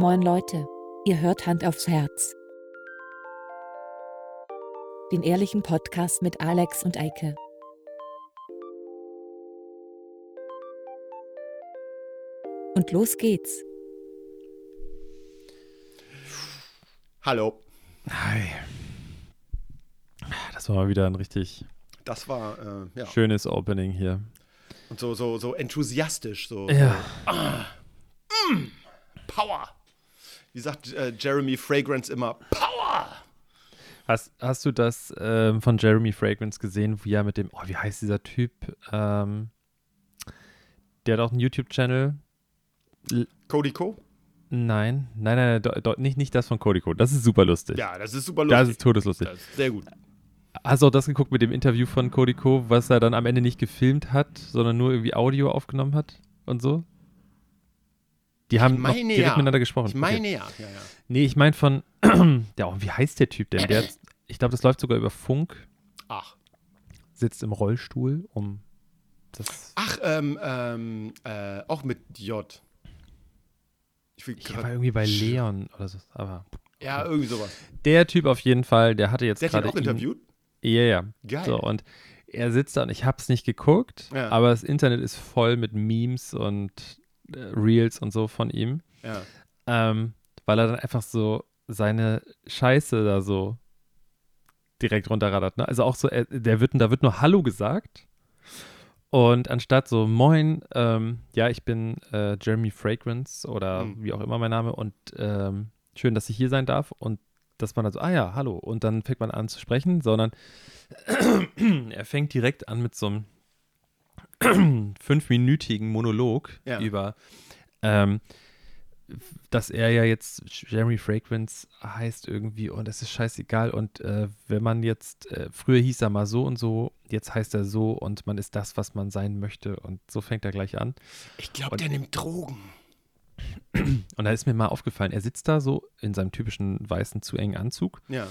Moin Leute, ihr hört Hand aufs Herz. Den ehrlichen Podcast mit Alex und Eike. Und los geht's. Hallo. Hi. Das war mal wieder ein richtig Das war, äh, ja. schönes Opening hier. Und so, so, so enthusiastisch, so. Ja. So, ah, mm. Wie sagt äh, Jeremy Fragrance immer, Power. Hast, hast du das ähm, von Jeremy Fragrance gesehen, wie er mit dem, oh, wie heißt dieser Typ? Ähm, der hat auch einen YouTube-Channel. Cody Co? Nein, nein, nein, do, do, nicht, nicht das von Codico. Das ist super lustig. Ja, das ist super lustig. Das ist todeslustig. Das ist sehr gut. Hast du auch das geguckt mit dem Interview von Codico, was er dann am Ende nicht gefilmt hat, sondern nur irgendwie Audio aufgenommen hat und so? Die haben noch direkt ja. miteinander gesprochen. Ich meine ja. ja, ja. Nee, ich meine von, ja, wie heißt der Typ denn? Der, ich glaube, das läuft sogar über Funk, Ach. sitzt im Rollstuhl, um das. Ach, ähm, ähm, äh, auch mit J. Ich Ich war irgendwie bei Leon oder so, aber Ja, irgendwie sowas. der Typ auf jeden Fall, der hatte jetzt Der hat ihn gerade. auch interviewt? Ja, ja. Geil. So, und er sitzt da und ich habe es nicht geguckt, Ja. aber das Internet ist voll mit Memes und Reels und so von ihm, Ja. ähm, weil er dann einfach so seine Scheiße da so direkt runterradert. Ne? Also auch so, er, der wird, da wird nur Hallo gesagt. Und anstatt so, moin, ähm, ja, ich bin äh, Jeremy Fragrance oder Hm. wie auch immer mein Name und ähm, schön, dass ich hier sein darf. Und dass man dann so, ah ja, hallo. Und dann fängt man an zu sprechen, sondern er fängt direkt an mit so einem fünfminütigen Monolog Ja. über, ähm, dass er ja jetzt Jeremy Fragrance heißt irgendwie und es ist scheißegal. Und äh, wenn man jetzt, äh, früher hieß er mal so und so, jetzt heißt er so und man ist das, was man sein möchte. Und so fängt er gleich an. Ich glaube, der nimmt Drogen. Und da ist mir mal aufgefallen, er sitzt da so in seinem typischen weißen, zu engen Anzug. Ja.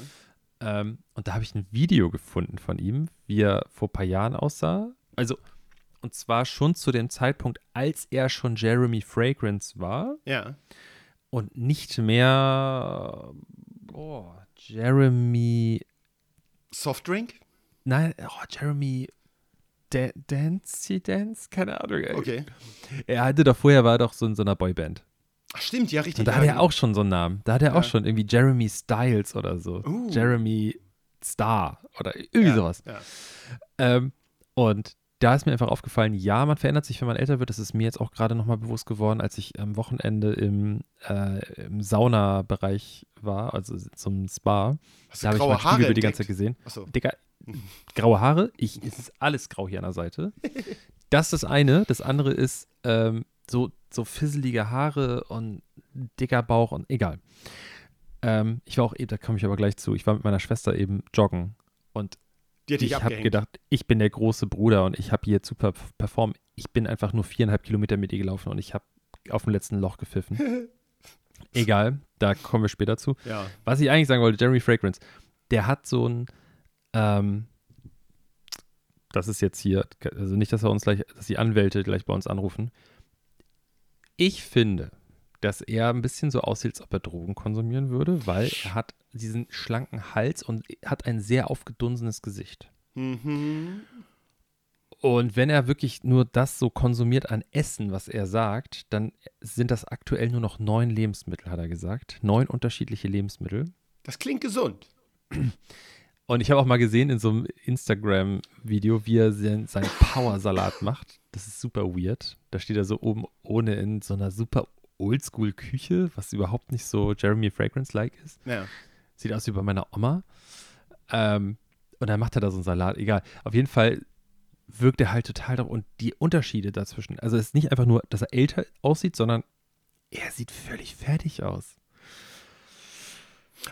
Ähm, und da habe ich ein Video gefunden von ihm, wie er vor ein paar Jahren aussah. Also, und zwar schon zu dem Zeitpunkt, als er schon Jeremy Fragrance war Ja. und nicht mehr oh, Jeremy. Softdrink? Nein, oh, Jeremy Dan Dancy Dance? Keine Ahnung. ey. Okay. Er hatte doch vorher, war er doch so in so einer Boyband. Ach, stimmt, ja, richtig. Und da ja, hat er auch schon so einen Namen. Da hat er Ja. auch schon irgendwie Jeremy Styles oder so. Uh. Jeremy Star oder irgendwie ja, sowas. Ja. Ähm, und da ist mir einfach aufgefallen, ja, man verändert sich, wenn man älter wird. Das ist mir jetzt auch gerade nochmal bewusst geworden, als ich am Wochenende im, äh, im Saunabereich war, also zum Spa. Hast Da habe ich mein Haare Spiegelbild die ganze Zeit gesehen. Achso. Digga, graue Haare, ich, es ist alles grau hier an der Seite. Das ist das eine. Das andere ist ähm, so, so fisselige Haare und dicker Bauch und egal. Ähm, ich war auch, eben, da komme ich aber gleich zu, ich war mit meiner Schwester eben joggen und ich habe gedacht, ich bin der große Bruder und ich habe hier super performt. Ich bin einfach nur viereinhalb Kilometer mit ihr gelaufen und ich habe auf dem letzten Loch gepfiffen. Egal, da kommen wir später zu. Ja. Was ich eigentlich sagen wollte, Jeremy Fragrance, der hat so ein, ähm, das ist jetzt hier, also nicht, dass er uns gleich, dass die Anwälte gleich bei uns anrufen. Ich finde, dass er ein bisschen so aussieht, als ob er Drogen konsumieren würde, weil er hat diesen schlanken Hals und hat ein sehr aufgedunsenes Gesicht. Mhm. Und wenn er wirklich nur das so konsumiert an Essen, was er sagt, dann sind das aktuell nur noch neun Lebensmittel, hat er gesagt. Neun unterschiedliche Lebensmittel. Das klingt gesund. Und ich habe auch mal gesehen in so einem Instagram-Video, wie er seinen, seinen Power-Salat macht. Das ist super weird. Da steht er so oben ohne in so einer super Oldschool-Küche, was überhaupt nicht so Jeremy Fragrance-like ist. Ja. Sieht aus wie bei meiner Oma. Ähm, und dann macht er da so einen Salat. Egal. Auf jeden Fall wirkt er halt total drauf. Und die Unterschiede dazwischen. Also es ist nicht einfach nur, dass er älter aussieht, sondern er sieht völlig fertig aus.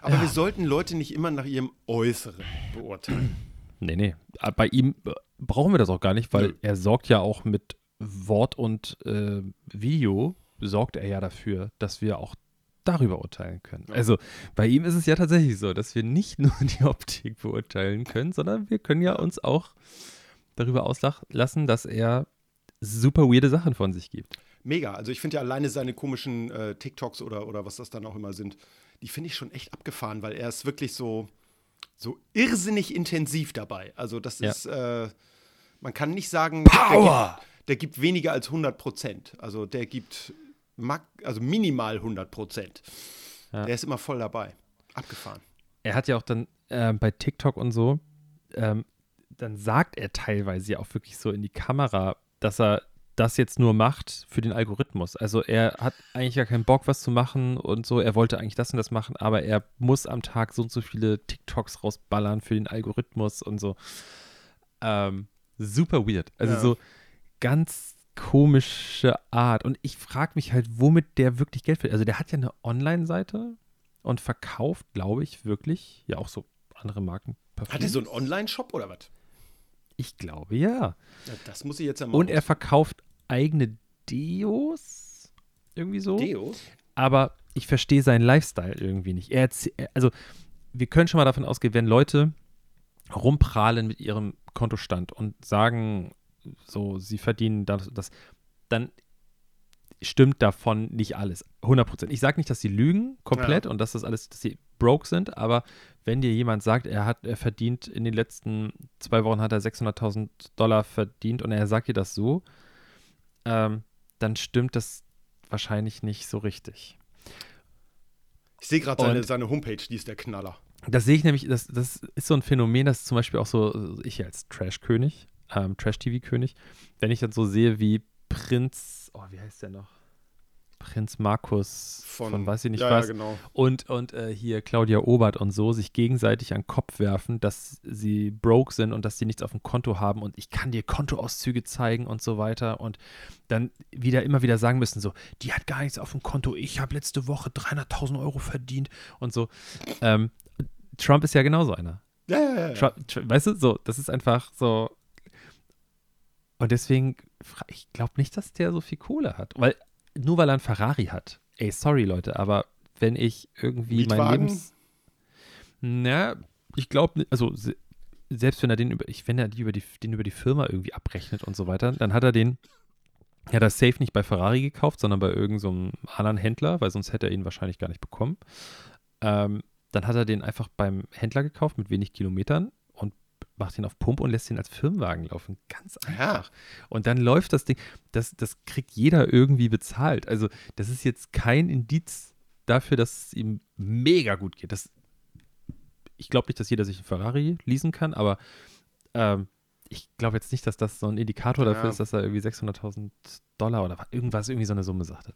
Aber Ja. wir sollten Leute nicht immer nach ihrem Äußeren beurteilen. Nee, nee. Aber Bei ihm äh, brauchen wir das auch gar nicht, weil Nö. er sorgt ja auch mit Wort und äh, Video, sorgt er ja dafür, dass wir auch darüber urteilen können. Also bei ihm ist es ja tatsächlich so, dass wir nicht nur die Optik beurteilen können, sondern wir können ja uns auch darüber auslassen, dass er super weirde Sachen von sich gibt. mega. Also ich finde ja alleine seine komischen äh, TikToks oder, oder was das dann auch immer sind, die finde ich schon echt abgefahren, weil er ist wirklich so, so irrsinnig intensiv dabei. Also das Ja. ist, äh, man kann nicht sagen, Power! Der, gibt, der gibt weniger als 100 Prozent. Also der gibt also minimal 100 Prozent. Ja. Der ist immer voll dabei. Abgefahren. Er hat ja auch dann ähm, bei TikTok und so, ähm, dann sagt er teilweise ja auch wirklich so in die Kamera, dass er das jetzt nur macht für den Algorithmus. Also er hat eigentlich gar keinen Bock, was zu machen und so. Er wollte eigentlich das und das machen, aber er muss am Tag so und so viele TikToks rausballern für den Algorithmus und so. Ähm, super weird. Also Ja. so ganz komische Art. Und ich frage mich halt, womit der wirklich Geld verdient. Also der hat ja eine Online-Seite und verkauft, glaube ich, wirklich ja auch so andere Marken. Hat er so einen Online-Shop oder was? Ich glaube ja. Ja, das muss ich jetzt ja mal Und er verkauft eigene Deos. Irgendwie so. Deos? aber ich verstehe seinen Lifestyle irgendwie nicht. Er- also, wir können schon mal davon ausgehen, wenn Leute rumprahlen mit ihrem Kontostand und sagen, so, sie verdienen das, das dann stimmt davon nicht alles. 100 Prozent. Ich sage nicht, dass sie lügen komplett Ja. und dass das alles, dass sie broke sind, aber wenn dir jemand sagt, er hat, er verdient in den letzten zwei Wochen hat er 600.000 Dollar verdient und er sagt dir das so, ähm, dann stimmt das wahrscheinlich nicht so richtig. Ich sehe gerade seine, seine Homepage, die ist der Knaller. Das sehe ich nämlich, das, das ist so ein Phänomen, das zum Beispiel auch so, ich als Trash-König, ähm, Trash-TV-König, wenn ich dann so sehe, wie Prinz, oh, wie heißt der noch? Prinz Markus von, weiß ich nicht ja, was, Ja, genau. und, und äh, hier Claudia Obert und so sich gegenseitig an den Kopf werfen, dass sie broke sind und dass sie nichts auf dem Konto haben und ich kann dir Kontoauszüge zeigen und so weiter und dann wieder immer wieder sagen müssen, so, die hat gar nichts auf dem Konto, ich habe letzte Woche 300.000 Euro verdient und so. Ähm, Trump ist ja genauso einer. Ja, ja, ja. Trump, Tr- weißt du, so, das ist einfach so. Und deswegen, ich glaube nicht, dass der so viel Kohle hat. Weil, nur weil er einen Ferrari hat. Ey, sorry, Leute, aber wenn ich irgendwie mein Mietwagen? Lebens. Na, ich glaube, also se- selbst wenn er den über, ich, wenn er die über die, den über die Firma irgendwie abrechnet und so weiter, dann hat er den, ja, das Safe nicht bei Ferrari gekauft, sondern bei irgendeinem so anderen Händler, weil sonst hätte er ihn wahrscheinlich gar nicht bekommen. Ähm, dann hat er den einfach beim Händler gekauft mit wenig Kilometern macht ihn auf Pump und lässt ihn als Firmenwagen laufen. Ganz einfach. Und dann läuft das Ding, das, das kriegt jeder irgendwie bezahlt. Also, das ist jetzt kein Indiz dafür, dass es ihm mega gut geht. Das, ich glaube nicht, dass jeder sich einen Ferrari leasen kann, aber ähm, ich glaube jetzt nicht, dass das so ein Indikator dafür Ja. ist, dass er irgendwie 600.000 Dollar oder irgendwas, irgendwie so eine Summe sagte.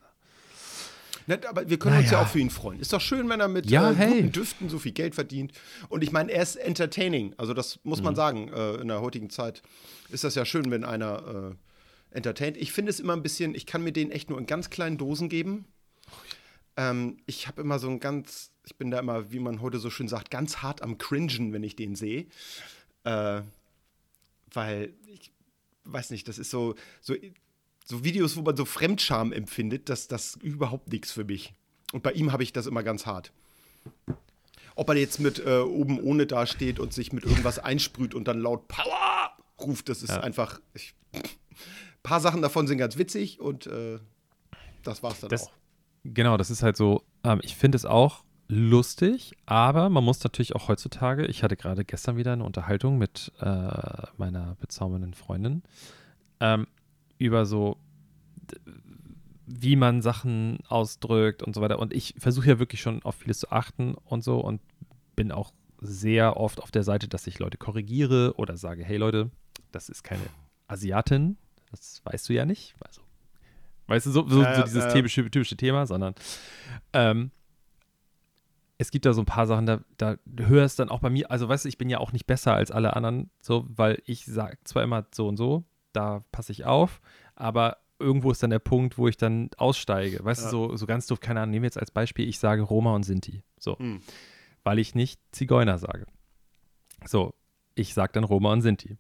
Nett, aber wir können uns ja Naja. auch für ihn freuen. Ist doch schön, wenn er mit Ja, äh, hey. guten Düften so viel Geld verdient. Und ich meine, er ist entertaining. Also das muss Mhm. man sagen. Äh, in der heutigen Zeit ist das ja schön, wenn einer äh, entertaint. Ich finde es immer ein bisschen, ich kann mir den echt nur in ganz kleinen Dosen geben. Ähm, ich habe immer so ein ganz, ich bin da immer, wie man heute so schön sagt, ganz hart am Cringen, wenn ich den sehe. Äh, weil ich weiß nicht, das ist so, so, so Videos, wo man so Fremdscham empfindet, das das überhaupt nichts für mich. Und bei ihm habe ich das immer ganz hart. Ob er jetzt mit äh, oben ohne dasteht und sich mit irgendwas einsprüht und dann laut Power ruft, das ist Ja. einfach. Ich, ein paar Sachen davon sind ganz witzig und äh, das war's dann Das- auch. Genau, das ist halt so, ähm, ich finde es auch lustig, aber man muss natürlich auch heutzutage, ich hatte gerade gestern wieder eine Unterhaltung mit äh, meiner bezaubernden Freundin ähm, über so, wie man Sachen ausdrückt und so weiter. Und ich versuche ja wirklich schon auf vieles zu achten und so und bin auch sehr oft auf der Seite, dass ich Leute korrigiere oder sage, hey Leute, das ist keine Asiatin, das weißt du ja nicht. Also, weißt du, so, so, Ja, so dieses ja. typische, typische Thema, sondern ähm, es gibt da so ein paar Sachen, da, da hörst dann auch bei mir, also weißt du, ich bin ja auch nicht besser als alle anderen, so, weil ich sage zwar immer so und so, da passe ich auf, aber irgendwo ist dann der Punkt, wo ich dann aussteige. Weißt Ja. du, so, so ganz doof, keine Ahnung, nehmen wir jetzt als Beispiel, ich sage Roma und Sinti. So. Hm. Weil ich nicht Zigeuner sage. So, ich sage dann Roma und Sinti.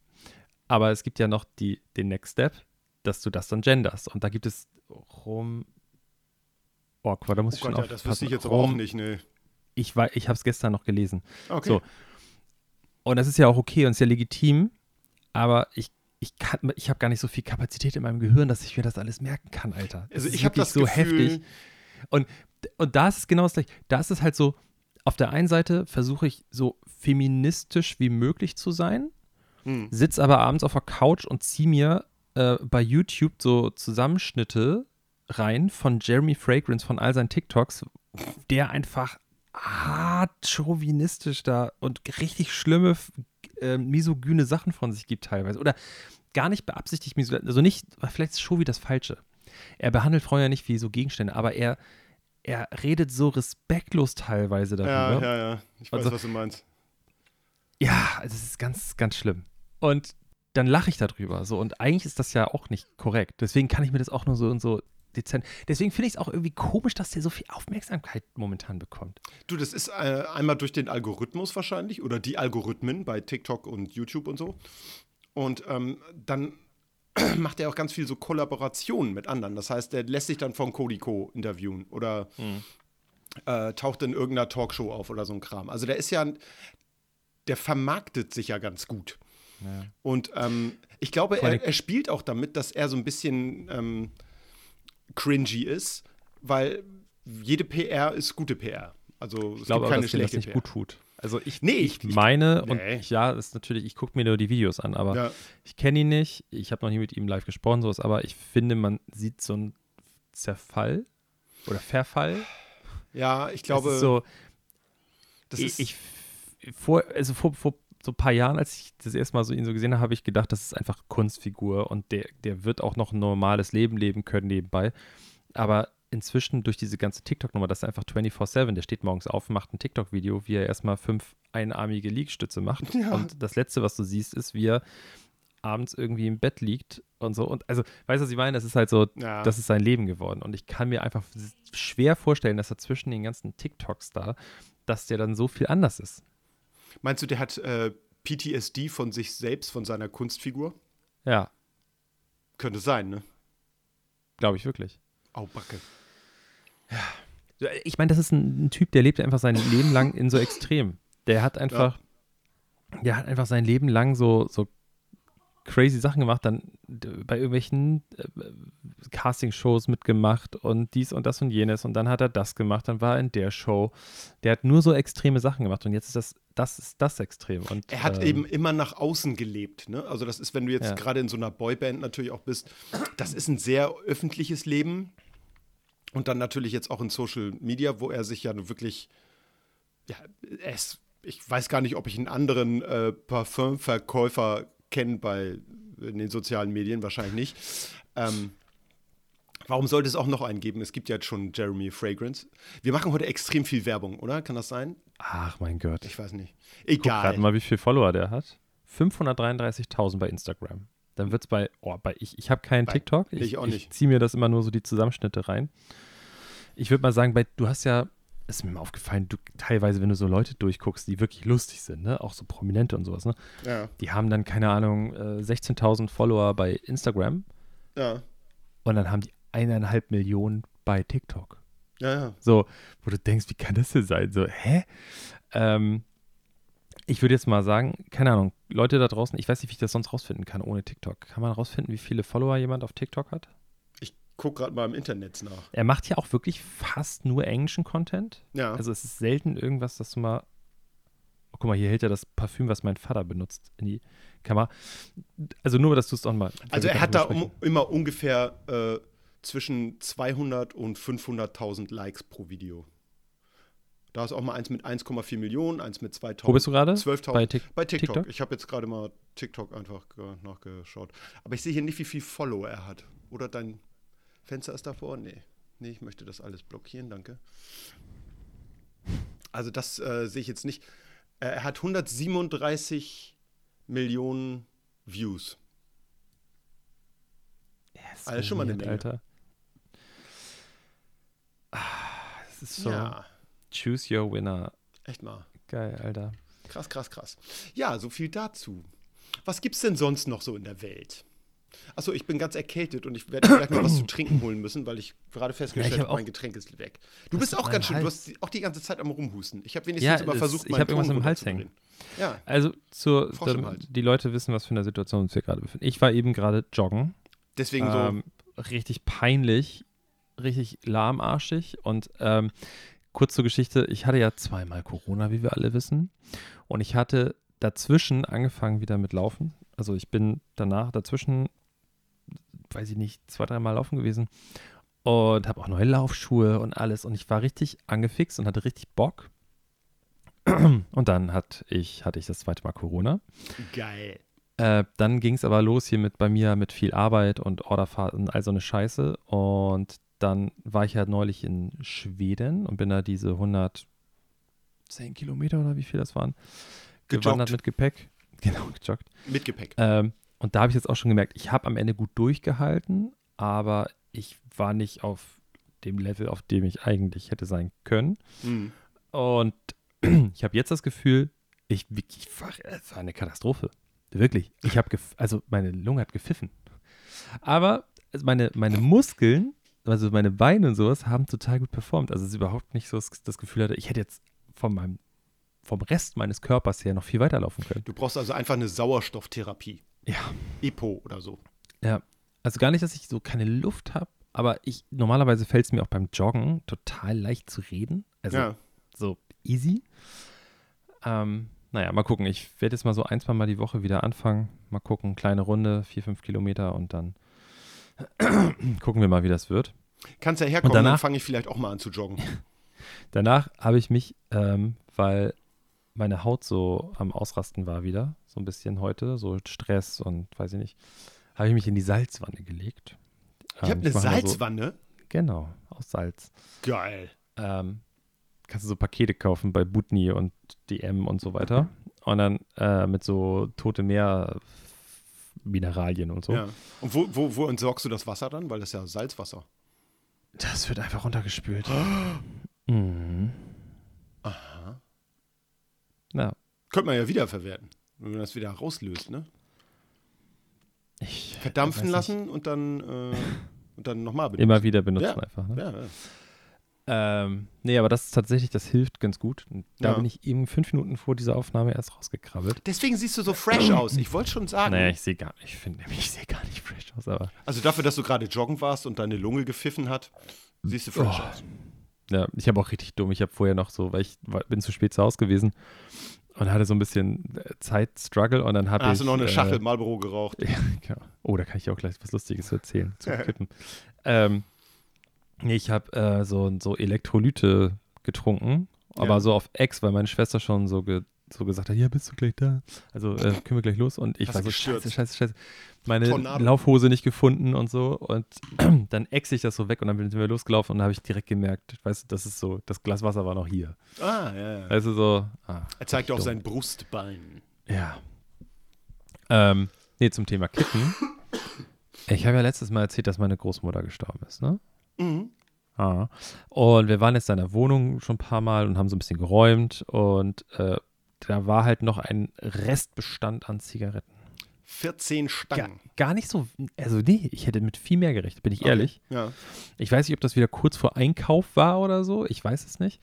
Aber es gibt ja noch die, den Next Step, dass du das dann genderst. Und da gibt es Rom. Oh, Gott, da muss Oh ich schon Gott, ja, das wüsste ich jetzt aber auch Rom- nicht, ne. Ich, wei- ich habe es gestern noch gelesen. Okay. So. Und das ist ja auch okay und ist ja legitim, aber ich ich kann, ich habe gar nicht so viel Kapazität in meinem Gehirn, dass ich mir das alles merken kann, Alter. Das Also ich habe das so Gefühl, heftig. Und, und da ist es genau das gleiche. Da ist es halt so, auf der einen Seite versuche ich so feministisch wie möglich zu sein, Hm. sitz aber abends auf der Couch und zieh mir äh, bei YouTube so Zusammenschnitte rein von Jeremy Fragrance von all seinen TikToks, der einfach hart chauvinistisch da und richtig schlimme, äh, misogyne Sachen von sich gibt teilweise. Oder gar nicht beabsichtigt misogyn, also nicht, vielleicht ist Chauvi das Falsche. Er behandelt Frauen ja nicht wie so Gegenstände, aber er, er redet so respektlos teilweise Ja, darüber. ja, ja. Ich weiß, Also- was du meinst. Ja, also es ist ganz, ganz schlimm. Und dann lache ich darüber. So, und eigentlich ist das ja auch nicht korrekt. Deswegen kann ich mir das auch nur so und so dezent. Deswegen finde ich es auch irgendwie komisch, dass der so viel Aufmerksamkeit momentan bekommt. Du, das ist äh, einmal durch den Algorithmus wahrscheinlich oder die Algorithmen bei TikTok und YouTube und so. Und ähm, dann macht er auch ganz viel so Kollaborationen mit anderen. Das heißt, der lässt sich dann von Cody Co. interviewen oder äh, taucht in irgendeiner Talkshow auf oder so ein Kram. Also der ist ja, der vermarktet sich ja ganz gut. Und ähm, ich glaube, er, er spielt auch damit, dass er so ein bisschen ähm, cringy ist, weil jede PR ist gute PR. Also Ich glaube keine dass dir das schlechte nicht PR. gut tut. Also ich, Nee, ich ich- meine, nee. und ich, ja, das ist natürlich, ich gucke mir nur die Videos an, aber Ja. ich kenne ihn nicht. Ich habe noch nie mit ihm live gesprochen, sowas, aber ich finde, man sieht so einen Zerfall oder Verfall. Ja, ich glaube, ist so, das ich, ist ich vor, also vor, vor so ein paar Jahren, als ich das erste Mal so ihn so gesehen habe, habe ich gedacht, das ist einfach Kunstfigur und der, der wird auch noch ein normales Leben leben können nebenbei. Aber inzwischen durch diese ganze TikTok-Nummer, das ist einfach 24-7, der steht morgens auf, macht ein TikTok-Video, wie er erstmal fünf einarmige Liegestütze macht. Ja. Und das Letzte, was du siehst, ist, wie er abends irgendwie im Bett liegt und so. Und also, weißt du, was ich meine? Das ist halt so, Ja. das ist sein Leben geworden. Und ich kann mir einfach schwer vorstellen, dass er zwischen den ganzen TikToks da, dass der dann so viel anders ist. Meinst du, der hat äh, PTSD von sich selbst, von seiner Kunstfigur? Ja, Könnte sein, ne? glaube ich wirklich. Au, Backe. Ich meine, das ist ein, ein Typ, der lebt einfach sein Leben lang in so Extrem. Der hat einfach, der hat einfach sein Leben lang so, so crazy Sachen gemacht, dann bei irgendwelchen äh, Castingshows mitgemacht und dies und das und jenes und dann hat er das gemacht, dann war er in der Show. Der hat nur so extreme Sachen gemacht und jetzt ist das, das ist das Extrem. Und, Er hat ähm, eben immer nach außen gelebt, ne? Also das ist, wenn du jetzt Ja. gerade in so einer Boyband natürlich auch bist, das ist ein sehr öffentliches Leben. Und dann natürlich jetzt auch in Social Media, wo er sich ja wirklich, ja, ist, ich weiß gar nicht, ob ich einen anderen äh, Parfümverkäufer kenne bei in den sozialen Medien, wahrscheinlich nicht. Ähm, warum sollte es auch noch einen geben? Es gibt ja jetzt schon Jeremy Fragrance. Wir machen heute extrem viel Werbung, oder? Kann das sein? Ach mein Gott. Ich weiß nicht. Guck Egal. gerade mal, wie viele Follower der hat. 533.000 bei Instagram. Dann wird es bei, oh, bei ich, ich habe keinen Bei- TikTok. ich auch nicht. ziehe mir das immer nur so die Zusammenschnitte rein. Ich würde mal sagen, bei, du hast ja, ist mir mal aufgefallen, du teilweise, wenn du so Leute durchguckst, die wirklich lustig sind, ne? auch so Prominente und sowas, ne? Ja, die haben dann, keine Ahnung, äh, 16.000 Follower bei Instagram ja, und dann haben die eineinhalb Millionen bei TikTok. ja, ja. So, wo du denkst, wie kann das denn sein? So, hä? Ähm, ich würde jetzt mal sagen, keine Ahnung, Leute da draußen, ich weiß nicht, wie ich das sonst rausfinden kann ohne TikTok. Kann man rausfinden, wie viele Follower jemand auf TikTok hat? Gucke gerade mal im Internet nach. Er macht ja auch wirklich fast nur englischen Content. Ja. Also es ist selten irgendwas, dass du mal. Oh, guck mal, hier hält er das Parfüm, was mein Vater benutzt, in die Kamera. Also nur, dass du es auch mal. also er hat da um, immer ungefähr äh, zwischen 200 und 500.000 Likes pro Video. Da ist auch mal eins mit 1,4 Millionen, eins mit 2.000. Wo bist du gerade? 12.000. Bei, Tik Bei TikTok. TikTok? Ich habe jetzt gerade mal TikTok einfach ge- nachgeschaut. Aber ich sehe hier nicht, wie viel Follower er hat. Oder dein Fenster ist davor? Nee. Nee, ich möchte das alles blockieren, danke. Also das äh, sehe ich jetzt nicht. Äh, er hat 137 Millionen Views. Ja, Also schon mal eine Menge. Alter. Ah, Das ist so. Ja, Choose your winner. echt mal. Geil, Alter. Krass, krass, krass. Ja, so viel dazu. Was gibt's denn sonst noch so in der Welt? Achso, ich bin ganz erkältet und ich werde vielleicht mal was zu trinken holen müssen, weil ich gerade festgestellt Ja, ich hab habe, mein Getränk ist weg. Du bist auch ganz schön, du Hals. hast die- auch die ganze Zeit am Rumhusten. Ich habe wenigstens Ja, immer versucht, ich meinen hab irgendwas Ton im Hals hängen. Ja, Also, zur, Hals. die Leute wissen, was für eine Situation uns hier gerade befinden. Ich war eben gerade joggen. deswegen so. Ähm, richtig peinlich, richtig lahmarschig. Und ähm, kurz zur Geschichte: Ich hatte ja zweimal Corona, wie wir alle wissen. Und ich hatte dazwischen angefangen wieder mit Laufen. Also, ich bin danach dazwischen, weiß ich nicht, zwei, dreimal laufen gewesen. Und habe auch neue Laufschuhe und alles. Und ich war richtig angefixt und hatte richtig Bock. Und dann hat ich, hatte ich das zweite Mal Corona. Geil. Äh, dann ging es aber los hier mit bei mir mit viel Arbeit und Orderfahrten, all so eine Scheiße. Und dann war ich ja neulich in Schweden und bin da diese 110 Kilometer oder wie viel das waren, gewandert Gejoggt. mit Gepäck. Genau, gejoggt. Mit Gepäck. Ähm, und da habe ich jetzt auch schon gemerkt, ich habe am Ende gut durchgehalten, aber ich war nicht auf dem Level, auf dem ich eigentlich hätte sein können. Mhm. Und ich habe jetzt das Gefühl, ich, ich war, es war eine Katastrophe. Wirklich. Ich habe, also meine Lunge hat gepfiffen. Aber meine, meine Muskeln, also meine Beine und sowas, haben total gut performt. Also es ist überhaupt nicht so das, das Gefühl hatte, ich hätte jetzt von meinem, vom Rest meines Körpers her noch viel weiterlaufen können. Du brauchst also einfach eine Sauerstofftherapie. Ja. EPO oder so. Ja. Also gar nicht, dass ich so keine Luft habe, aber ich, normalerweise fällt es mir auch beim Joggen total leicht zu reden. Also ja. so easy. Ähm, naja, mal gucken. Ich werde jetzt mal so ein, zwei Mal die Woche wieder anfangen. Mal gucken, kleine Runde, vier, fünf Kilometer und dann gucken wir mal, wie das wird. Kannst ja herkommen, dann danach- fange ich vielleicht auch mal an zu joggen. Danach habe ich mich, ähm, weil meine Haut so am Ausrasten war wieder, so ein bisschen heute, so Stress und weiß ich nicht, habe ich mich in die Salzwanne gelegt. Ich habe Ähm, eine mache mal Salzwanne. So, genau, aus Salz. Geil. ähm, kannst du so Pakete kaufen bei Butni und DM und so weiter. Und dann äh, mit so tote Meer Mineralien und so. Ja. Und wo, wo, wo entsorgst du das Wasser dann? Weil das ist ja Salzwasser. Das wird einfach runtergespült. mhm. Aha. Ja, Könnte man ja wiederverwerten, wenn man das wieder rauslöst, ne? ich Verdampfen lassen und dann, äh, und dann nochmal Nicht. Immer wieder benutzen Ja. einfach. Ne? Ja, ja. Ähm, nee, aber das ist tatsächlich, das hilft ganz gut. Und da Ja. bin ich eben fünf Minuten vor dieser Aufnahme erst rausgekrabbelt. Deswegen siehst du so fresh aus. Ich wollte schon sagen. Naja, ich sehe gar nicht, ich finde nämlich, ich sehe gar nicht fresh aus, aber Also dafür, dass du gerade joggen warst und deine Lunge gepfiffen hat, siehst du fresh Oh. aus. Ja, ich habe auch richtig dumm. Ich habe vorher noch so, weil ich war, bin zu spät zu Hause gewesen und hatte so ein bisschen äh, Zeitstruggle und dann habe Ah, ich. hast du noch eine äh, Schachtel Marlboro geraucht? Ja, genau. Oh, da kann ich auch gleich was Lustiges erzählen, zu Kippen. ähm, ich habe äh, so, so Elektrolyte getrunken, aber Ja. so auf Ex, weil meine Schwester schon so, ge, so gesagt hat, ja, bist du gleich da? Also äh, können wir gleich los? Und ich Hast war so, gestürzt? scheiße, scheiße, scheiße. Meine Tornado. Laufhose nicht gefunden und so. Und dann ex ich das so weg und dann sind wir losgelaufen und dann habe ich direkt gemerkt, weißt du, das ist so, das Glas Wasser war noch hier. Ah, ja, ja. Also so, ah, Er zeigte auch dumm. sein Brustbein. ja. Ähm, nee, zum Thema Kippen. Ich habe ja letztes Mal erzählt, dass meine Großmutter gestorben ist, ne? Mhm. Ah. Und wir waren jetzt in der Wohnung schon ein paar Mal und haben so ein bisschen geräumt und äh, da war halt noch ein Restbestand an Zigaretten. 14 Gar, Stangen. gar nicht so, also nee, ich hätte mit viel mehr gerechnet, bin ich ehrlich. Okay. Ja. Ich weiß nicht, ob das wieder kurz vor Einkauf war oder so. Ich weiß es nicht.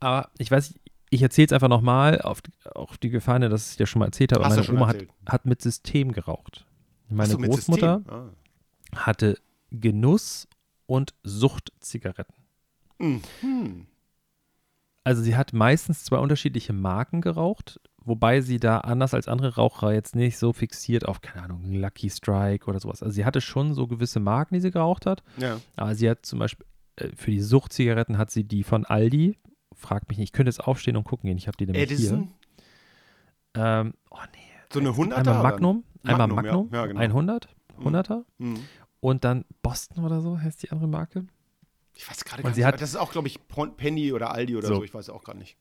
Aber ich weiß, ich erzähle es einfach nochmal, auf, auf die Gefahr, hin, dass ich dir schon mal erzählt habe. Hast Meine Oma hat, hat mit System geraucht. Meine so, Großmutter. Ah. hatte Genuss- und Suchtzigaretten. Mhm. Also sie hat meistens zwei unterschiedliche Marken geraucht, wobei sie da anders als andere Raucher jetzt nicht so fixiert auf, keine Ahnung, Lucky Strike oder sowas. Also sie hatte schon so gewisse Marken, die sie geraucht hat. Ja. Aber sie hat zum Beispiel äh, für die Suchtzigaretten hat sie die von Aldi. Frag mich nicht, ich könnte jetzt aufstehen und gucken gehen. Ich habe die nämlich Edison. hier. Ähm, oh nee. So eine 100er? Einmal? Magnum, einmal Magnum, ja. Ja, genau. 100, 100er Mhm. und dann Boston oder so heißt die andere Marke. Ich weiß gerade gar nicht. hat- das ist auch, glaube ich, Penny oder Aldi oder So. so. Ich weiß auch gar nicht.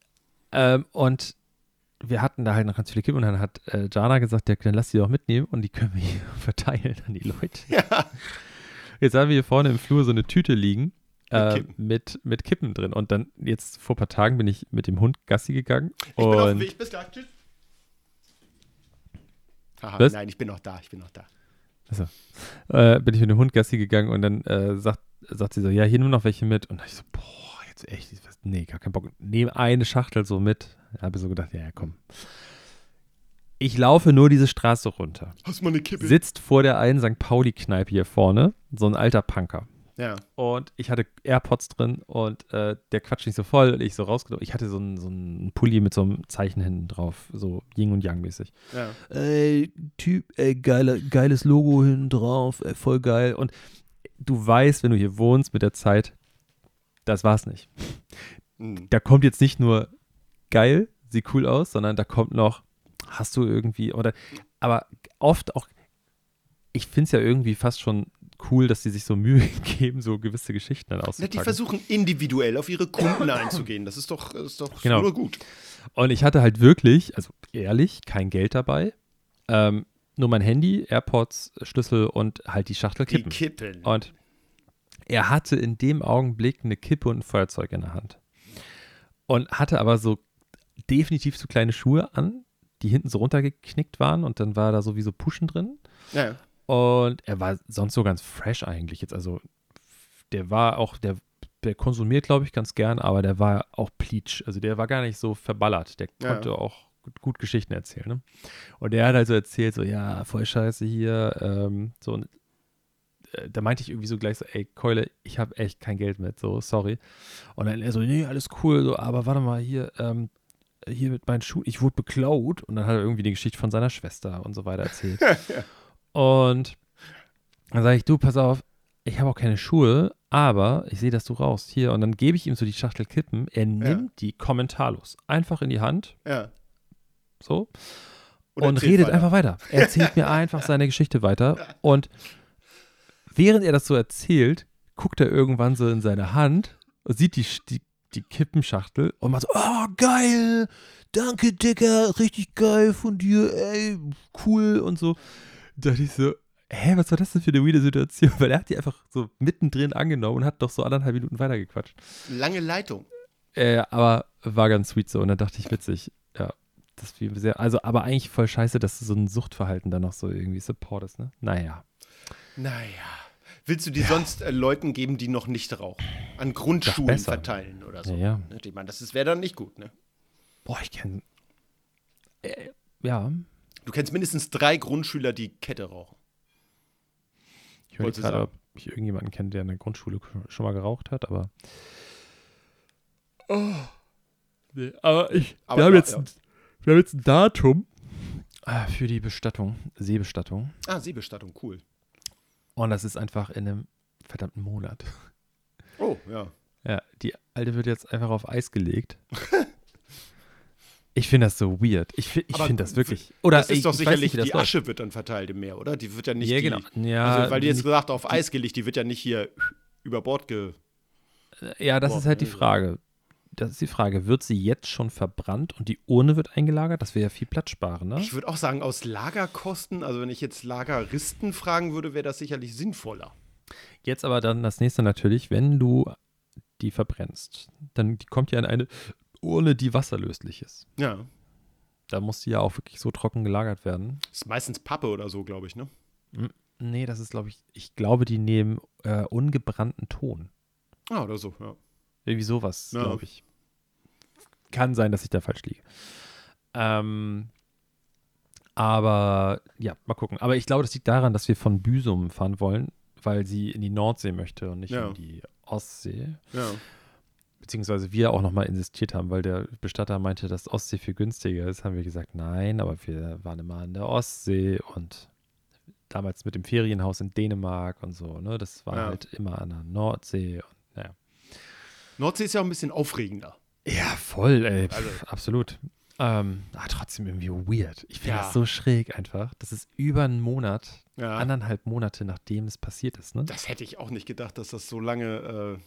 Ähm, und wir hatten da halt noch ganz viele Kippen und dann hat äh, Jana gesagt, ja, dann lass die doch mitnehmen und die können wir hier verteilen an die Leute. Ja. Jetzt haben wir hier vorne im Flur so eine Tüte liegen Mit äh, Kippen. mit, mit Kippen drin. Und dann jetzt vor ein paar Tagen bin ich mit dem Hund Gassi gegangen. Ich bin auf dem Weg. Bis gleich. Tschüss. Was? nein, ich bin noch da. Ich bin noch da. Also, äh, bin ich mit dem Hund Gassi gegangen und dann äh, sagt, sagt sie so, ja, hier nimm noch welche mit. Und ich so, boah, jetzt echt, nee, gar keinen Bock. Nehme eine Schachtel so mit. Habe so gedacht, ja, ja, komm. Ich laufe nur diese Straße runter. Hast du mal eine Kippe? Sitzt vor der einen St. Pauli-Kneipe hier vorne, so ein alter Punker. ja. Und ich hatte AirPods drin und äh, der quatscht nicht so voll. Und ich so rausgenommen. Ich hatte so einen so einen Pulli mit so einem Zeichen hinten drauf, so Yin und Yang mäßig. Ja. Ey, Typ, ey, geile, geiles Logo hinten drauf, ey, voll geil. Und du weißt, wenn du hier wohnst mit der Zeit, das war's nicht. Hm. Da kommt jetzt nicht nur geil, sieht cool aus, sondern da kommt noch, hast du irgendwie, oder, aber oft auch, ich finde es ja irgendwie fast schon cool, dass die sich so Mühe geben, so gewisse Geschichten dann auszupacken. die versuchen individuell auf ihre Kunden einzugehen. Das ist doch, ist doch Genau. nur gut. Und ich hatte halt wirklich, also ehrlich, kein Geld dabei. Ähm, nur mein Handy, AirPods, Schlüssel und halt die Schachtel Die Kippen. Kippen. Und er hatte in dem Augenblick eine Kippe und ein Feuerzeug in der Hand. Und hatte aber so definitiv so kleine Schuhe an, die hinten so runtergeknickt waren und dann war da sowieso Puschen drin. Ja. Und er war sonst so ganz fresh eigentlich jetzt. Also der war auch, der, der konsumiert, glaube ich, ganz gern, aber der war auch pleatsch. Also der war gar nicht so verballert. Der Ja. konnte auch gut, gut Geschichten erzählen. Ne? Und der hat also erzählt, so, ja, voll scheiße hier. Ähm, so, und äh, da meinte ich irgendwie so gleich so, ey, Keule, ich habe echt kein Geld mit, so, sorry. Und dann er so, nee, alles cool, so, aber warte mal, hier, ähm, hier mit meinen Schuhen, ich wurde beklaut. Und dann hat er irgendwie die Geschichte von seiner Schwester und so weiter erzählt. Und dann sage ich, du, pass auf, ich habe auch keine Schuhe, aber ich sehe, dass du rauchst. Hier. Und dann gebe ich ihm so die Schachtel Kippen. Er nimmt die kommentarlos. Einfach in die Hand, ja. So. Und Und, redet weiter. einfach weiter. Er erzählt mir einfach seine Geschichte weiter. Und während er das so erzählt, guckt er irgendwann so in seine Hand, sieht die, die, die Kippenschachtel und macht so, oh, geil, danke, Dicker, richtig geil von dir, ey, cool und so. Da dachte ich so, hä, was war das denn für eine weirde Situation? Weil er hat die einfach so mittendrin angenommen und hat doch so anderthalb Minuten weitergequatscht. Lange Leitung. Äh, aber war ganz sweet so und dann dachte ich, witzig, ja. Das wie sehr, also aber eigentlich voll scheiße, dass du so ein Suchtverhalten dann noch so irgendwie supportest, ne? Naja. Naja. Willst du die sonst äh, Leuten geben, die noch nicht rauchen? An Grundschulen verteilen oder so? Ja, ja. Ne, Ich meine, das wäre dann nicht gut, ne? Boah, ich kenne. Äh, ja. Du kennst mindestens drei Grundschüler, die Kette rauchen. Ich du gerade, ob ich irgendjemanden kenne, der in der Grundschule schon mal geraucht hat, aber. Nee, aber ich. Aber wir, haben ja, jetzt, ja. Wir haben jetzt ein Datum äh, für die Bestattung, Seebestattung. Ah, Seebestattung, cool. Und das ist einfach in einem verdammten Monat. Oh, ja. Ja, die alte wird jetzt einfach auf Eis gelegt. Ich finde das so weird. Ich, ich finde das wirklich. Oder das ist ich, doch sicherlich, nicht, die läuft. Asche wird dann verteilt im Meer, oder? Die wird ja nicht Ja, die, genau. Ja, also, weil du jetzt gesagt auf Eis gelegt, die wird ja nicht hier über Bord ge... Ja, das Boah, ist halt die. Frage. Das ist die Frage. Wird sie jetzt schon verbrannt und die Urne wird eingelagert? Das wäre ja viel Platz sparen, ne? Ich würde auch sagen, aus Lagerkosten, also wenn ich jetzt Lageristen fragen würde, wäre das sicherlich sinnvoller. Jetzt aber dann das nächste natürlich, wenn du die verbrennst, dann die kommt ja in eine Urne, die wasserlöslich ist. Ja. Da muss die ja auch wirklich so trocken gelagert werden. Ist meistens Pappe oder so, glaube ich, ne? Nee, das ist, glaube ich, ich glaube, die nehmen äh, ungebrannten Ton. Ah, oder so, ja. Irgendwie sowas, Ja. glaube ich. Kann sein, dass ich da falsch liege. Ähm, aber ja, mal gucken. Aber ich glaube, das liegt daran, dass wir von Büsum fahren wollen, weil sie in die Nordsee möchte und nicht Ja. in die Ostsee. Ja. Beziehungsweise wir auch nochmal insistiert haben, weil der Bestatter meinte, dass Ostsee viel günstiger ist. Haben wir gesagt, nein, aber wir waren immer an der Ostsee und damals mit dem Ferienhaus in Dänemark und so. Ne? Das war Ja. halt immer an der Nordsee. Und. Nordsee ist ja auch ein bisschen aufregender. Ja, voll, ey. Pff, Also- absolut. Ähm, ah, trotzdem irgendwie weird. Ich finde Ja. das so schräg einfach. Das ist über einen Monat, Ja. anderthalb Monate, nachdem es passiert ist, ne? Das hätte ich auch nicht gedacht, dass das so lange.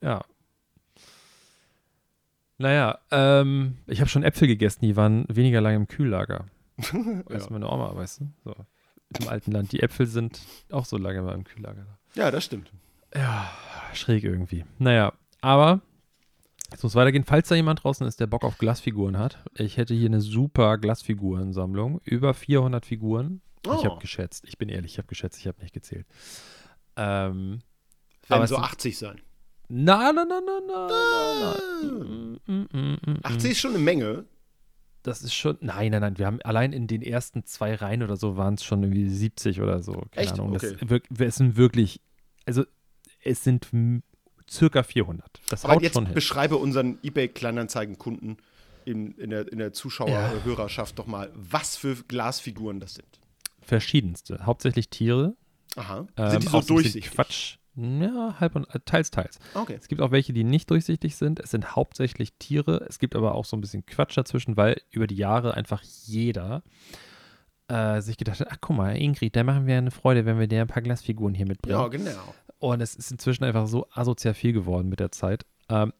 Ja. Naja, ähm, ich habe schon Äpfel gegessen, die waren weniger lange im Kühllager. Äh, Weißt ja. meine Oma, weißt du? So. Im alten Land. Die Äpfel sind auch so lange mal im Kühllager. ja, das stimmt. Ja, schräg irgendwie. Naja, aber es muss weitergehen. Falls da jemand draußen ist, der Bock auf Glasfiguren hat, ich hätte hier eine super Glasfigurensammlung. Über 400 Figuren Ich Oh. habe geschätzt. Ich bin ehrlich, ich habe geschätzt, ich habe nicht gezählt. Ähm, Werden aber so es sind- 80 sein. na, na, na, na, na, na, na. Mm, mm, mm, mm. 80 ist schon eine Menge. Das ist schon. Nein, nein, nein. Wir haben allein in den ersten zwei Reihen oder so waren es schon irgendwie 70 oder so. Keine Echt? Ahnung. Das, Okay. wirk- es sind wirklich. Also, es sind circa 400. Das Aber haut jetzt schon hin. beschreibe unseren eBay-Kleinanzeigen-Kunden in, in, der, in der Ja. Zuschauerhörerschaft doch mal, was für Glasfiguren das sind. Verschiedenste. Hauptsächlich Tiere. Aha. ähm, sind die so durchsichtig? Quatsch. Ja, halb und äh, teils, teils. Okay. Es gibt auch welche, die nicht durchsichtig sind. Es sind hauptsächlich Tiere. Es gibt aber auch so ein bisschen Quatsch dazwischen, weil über die Jahre einfach jeder äh, sich gedacht hat, ach guck mal, Ingrid, da machen wir eine Freude, wenn wir dir ein paar Glasfiguren hier mitbringen. Ja, genau. Und es ist inzwischen einfach so asozial viel geworden mit der Zeit. Ähm,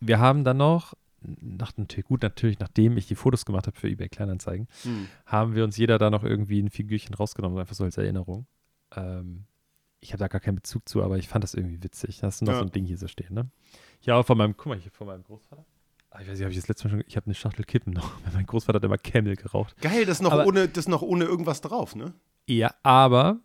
wir haben dann noch, nach, natürlich, gut, natürlich, nachdem ich die Fotos gemacht habe für eBay Kleinanzeigen, Hm. haben wir uns jeder da noch irgendwie ein Figürchen rausgenommen, einfach so als Erinnerung. Ähm, ich habe da gar keinen Bezug zu, aber ich fand das irgendwie witzig. Hast du noch Ja. so ein Ding hier so stehen, ne? Ja, von meinem, guck mal, hier von meinem Großvater. Ah, Ich weiß nicht, habe ich das letzte Mal schon, ich habe eine Schachtel Kippen noch. Mein Großvater hat immer Camel geraucht. Geil, das ist, noch Aber- ohne, das noch ohne irgendwas drauf, ne? Ja, aber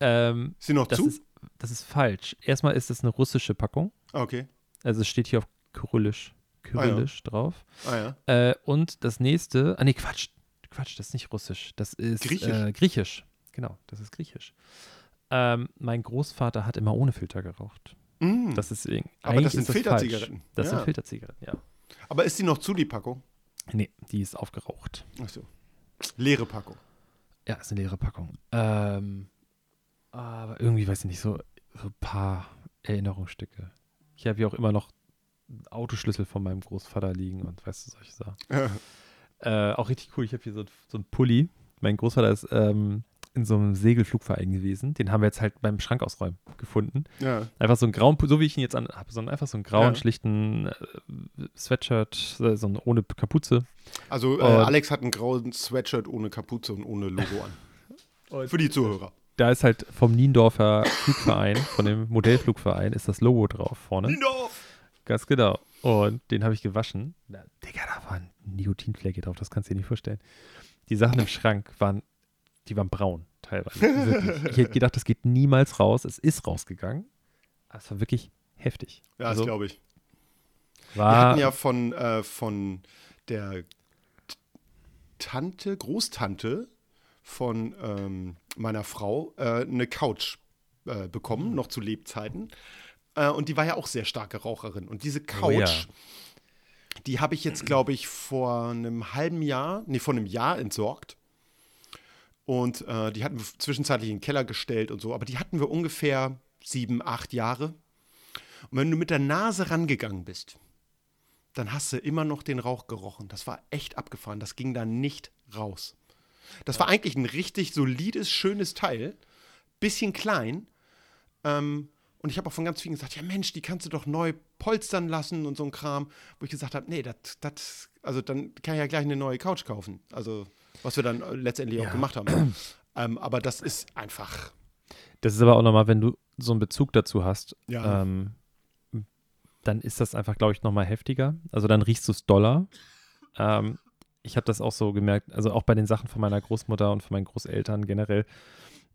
ähm, Ist sie noch das, zu? ist, das ist falsch. Erstmal ist es eine russische Packung. Ah, okay. Also es steht hier auf Kyrillisch, Kyrillisch drauf. Ah ja. Äh, und das nächste, ah nee, Quatsch, Quatsch, das ist nicht russisch, das ist Griechisch. Äh, Griechisch. Genau, das ist Griechisch. Ähm, mein Großvater hat immer ohne Filter geraucht. Mm. Das ist. Aber das sind. Filterzigaretten. Das Ja. sind Filterzigaretten, ja. Aber ist die noch zu, die Packung? Nee, die ist aufgeraucht. Achso. Leere Packung. Ja, ist eine leere Packung. Ähm, aber irgendwie, weiß ich nicht, so, so ein paar Erinnerungsstücke. Ich habe hier auch immer noch Autoschlüssel von meinem Großvater liegen und weißt du, solche Sachen. Ja. Äh, auch richtig cool. Ich habe hier so, so einen Pulli. Mein Großvater ist ähm, in so einem Segelflugverein gewesen. Den haben wir jetzt halt beim Schrank ausräumen gefunden. ja. Einfach so einen grauen, so wie ich ihn jetzt an habe, sondern einfach so einen grauen, Ja. schlichten äh, Sweatshirt, so ein ohne Kapuze. Also äh, Alex hat einen grauen Sweatshirt ohne Kapuze und ohne Logo an. Für die Zuhörer. Da ist halt vom Niendorfer Flugverein, von dem Modellflugverein, ist das Logo drauf vorne. Nino! Ganz genau. Und den habe ich gewaschen. Na, Digga, da waren Nikotinflecke drauf, das kannst du dir nicht vorstellen. Die Sachen im Schrank waren, die waren braun, teilweise. Ich hätte gedacht, das geht niemals raus. Es ist rausgegangen. Aber es war wirklich heftig. Ja, Also, das glaube ich. Wir hatten ja von, äh, von der Tante, Großtante von ähm, meiner Frau äh, eine Couch äh, bekommen, noch zu Lebzeiten. Äh, und die war ja auch sehr starke Raucherin. Und diese Couch, Oh ja. die habe ich jetzt, glaube ich, vor einem halben Jahr, nee, vor einem Jahr entsorgt. Und äh, die hatten wir zwischenzeitlich in den Keller gestellt und so. Aber die hatten wir ungefähr sieben, acht Jahre. Und wenn du mit der Nase rangegangen bist, dann hast du immer noch den Rauch gerochen. Das war echt abgefahren. Das ging da nicht raus. Das war eigentlich ein richtig solides, schönes Teil. Bisschen klein. Ähm, und ich habe auch von ganz vielen gesagt, ja Mensch, die kannst du doch neu polstern lassen und so ein Kram. Wo ich gesagt habe, nee, das, also dann kann ich ja gleich eine neue Couch kaufen. Also, was wir dann äh, letztendlich Ja. auch gemacht haben. ähm, aber das ist einfach, das ist aber auch nochmal, wenn du so einen Bezug dazu hast, ja. ähm, dann ist das einfach, glaube ich, nochmal heftiger. Also dann riechst du es doller. Ähm, ich habe das auch so gemerkt, also auch bei den Sachen von meiner Großmutter und von meinen Großeltern generell,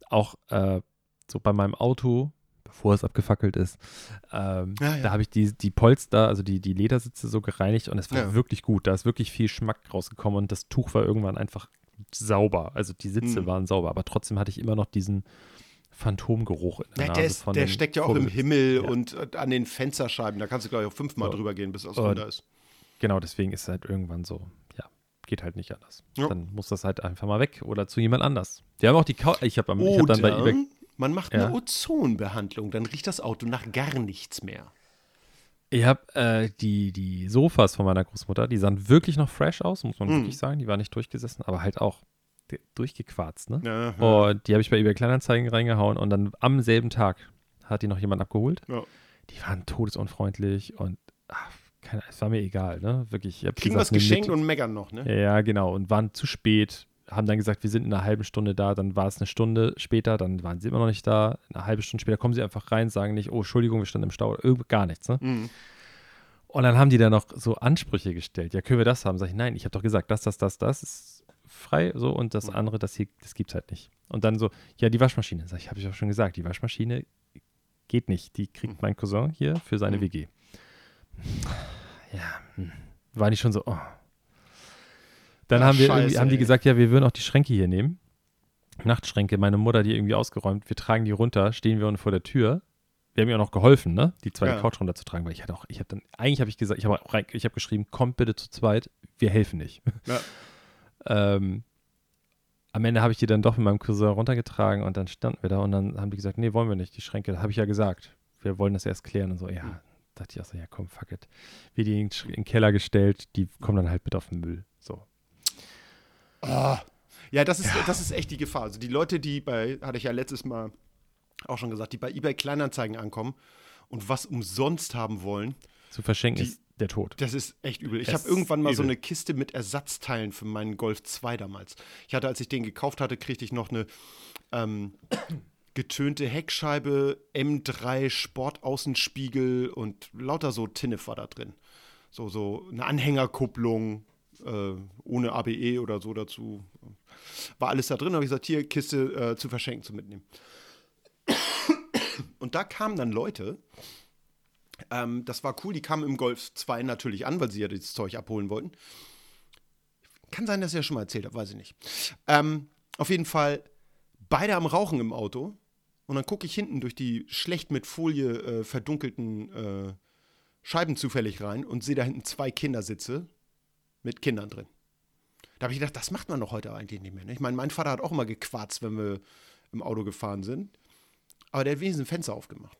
auch äh, so bei meinem Auto, bevor es abgefackelt ist, ähm, Ja, ja. da habe ich die, die Polster, also die, die Ledersitze so gereinigt und es war Ja. wirklich gut. Da ist wirklich viel Schmack rausgekommen und das Tuch war irgendwann einfach sauber. Also die Sitze Mhm. waren sauber, aber trotzdem hatte ich immer noch diesen Phantomgeruch in der Nase der ist, der steckt ja auch im. Himmel und äh, an den Fensterscheiben. Da kannst du, glaube ich, auch fünfmal So. drüber gehen, bis das Und- runter ist. Genau, deswegen ist es halt irgendwann so, ja, geht halt nicht anders. Dann muss das halt einfach mal weg oder zu jemand anders. Wir haben auch die Kau ich habe hab dann bei eBay man macht Ja. eine Ozonbehandlung, dann riecht das Auto nach gar nichts mehr. ich habe äh, die die Sofas von meiner Großmutter, die sahen wirklich noch fresh aus, muss man Mhm. wirklich sagen, die waren nicht durchgesessen, aber halt auch durchgequarzt, ne? Ja, ja. Und die habe ich bei eBay Kleinanzeigen reingehauen und dann am selben Tag hat die noch jemand abgeholt. Ja. Die waren todesunfreundlich und ach, keine, es war mir egal, ne? Wirklich. Ich Kriegen gesagt, was geschenkt mit. und meckern noch, ne? Ja, genau. Und waren zu spät. Haben dann gesagt, wir sind in einer halben Stunde da. Dann war es eine Stunde später. Dann waren sie immer noch nicht da. Eine halbe Stunde später kommen sie einfach rein, sagen nicht, oh, Entschuldigung, wir standen im Stau. Irgend, gar nichts. Ne? Mhm. Und dann haben die da noch so Ansprüche gestellt. Ja, können wir das haben? Sag ich, nein, ich habe doch gesagt, das, das, das, das ist frei, so, und das Mhm. andere, das hier, das gibt's halt nicht. Und dann so, ja, die Waschmaschine. Sag ich, habe ich auch schon gesagt, die Waschmaschine geht nicht. Die kriegt Mhm. mein Cousin hier für seine Mhm. WG. Ja, hm. war nicht schon so, oh. Dann Ach, haben wir scheiße, haben die ey. gesagt, ja, wir würden auch die Schränke hier nehmen. Nachtschränke, meine Mutter die irgendwie ausgeräumt, wir tragen die runter, stehen wir unten vor der Tür. Wir haben ihr auch noch geholfen, ne? Die zweite Ja. Couch runterzutragen, weil ich hatte auch, ich habe dann, eigentlich habe ich gesagt, ich habe ich habe geschrieben, kommt bitte zu zweit, wir helfen nicht. Ja. ähm, am Ende habe ich die dann doch mit meinem Cousin runtergetragen und dann standen wir da und dann haben die gesagt, nee, wollen wir nicht, die Schränke, das habe ich ja gesagt. Wir wollen das erst klären und so, ja. Mhm. Dachte ich auch so, ja komm, fuck it. Wir die in den Sch- in den Keller gestellt, die kommen dann halt mit auf den Müll. So. Ah. Ja, das ist, das ist echt die Gefahr. Also die Leute, die bei, hatte ich ja letztes Mal auch schon gesagt, die bei eBay Kleinanzeigen ankommen und was umsonst haben wollen, Zu verschenken Die- ist der Tod. das ist echt übel. Ich habe irgendwann mal ist so übel. eine Kiste mit Ersatzteilen für meinen Golf 2 damals. Ich hatte, als ich den gekauft hatte, kriegte ich noch eine ähm, getönte Heckscheibe, M3 Sportaußenspiegel und lauter so Tinnef war da drin. So, so eine Anhängerkupplung äh, ohne ABE oder so dazu. War alles da drin. habe ich gesagt, hier, Kiste äh, zu verschenken, zu mitnehmen. Und da kamen dann Leute, ähm, das war cool, die kamen im Golf 2 natürlich an, weil sie ja das Zeug abholen wollten. Kann sein, dass ich das schon mal erzählt habe, weiß ich nicht. Ähm, auf jeden Fall beide am Rauchen im Auto. Und dann gucke ich hinten durch die schlecht mit Folie äh, verdunkelten äh, Scheiben zufällig rein und sehe da hinten zwei Kindersitze mit Kindern drin. Da habe ich gedacht, das macht man doch heute eigentlich nicht mehr. Ne? Ich meine, mein Vater hat auch immer gequarzt, wenn wir im Auto gefahren sind. Aber der hat wenigstens ein Fenster aufgemacht.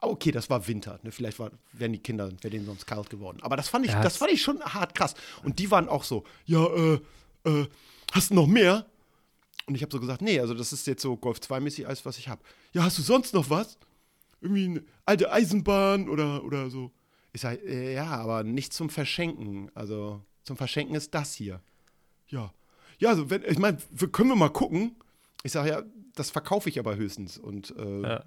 Ah, Okay, das war Winter. Ne? Vielleicht war, wären die Kinder, wäre denen sonst kalt geworden. Aber das fand ich, das fand ich schon hart krass. Und die waren auch so, ja, äh, äh, hast du noch mehr? Und ich habe so gesagt, nee, also das ist jetzt so Golf 2-mäßig alles, was ich habe. Ja, hast du sonst noch was? Irgendwie eine alte Eisenbahn oder, oder so. Ich sage, äh, ja, aber nicht zum Verschenken. Also zum Verschenken ist das hier. Ja. Ja, also wenn, ich meine, wir- können wir mal gucken. Ich sage, ja, das verkaufe ich aber höchstens. Und äh, Ja.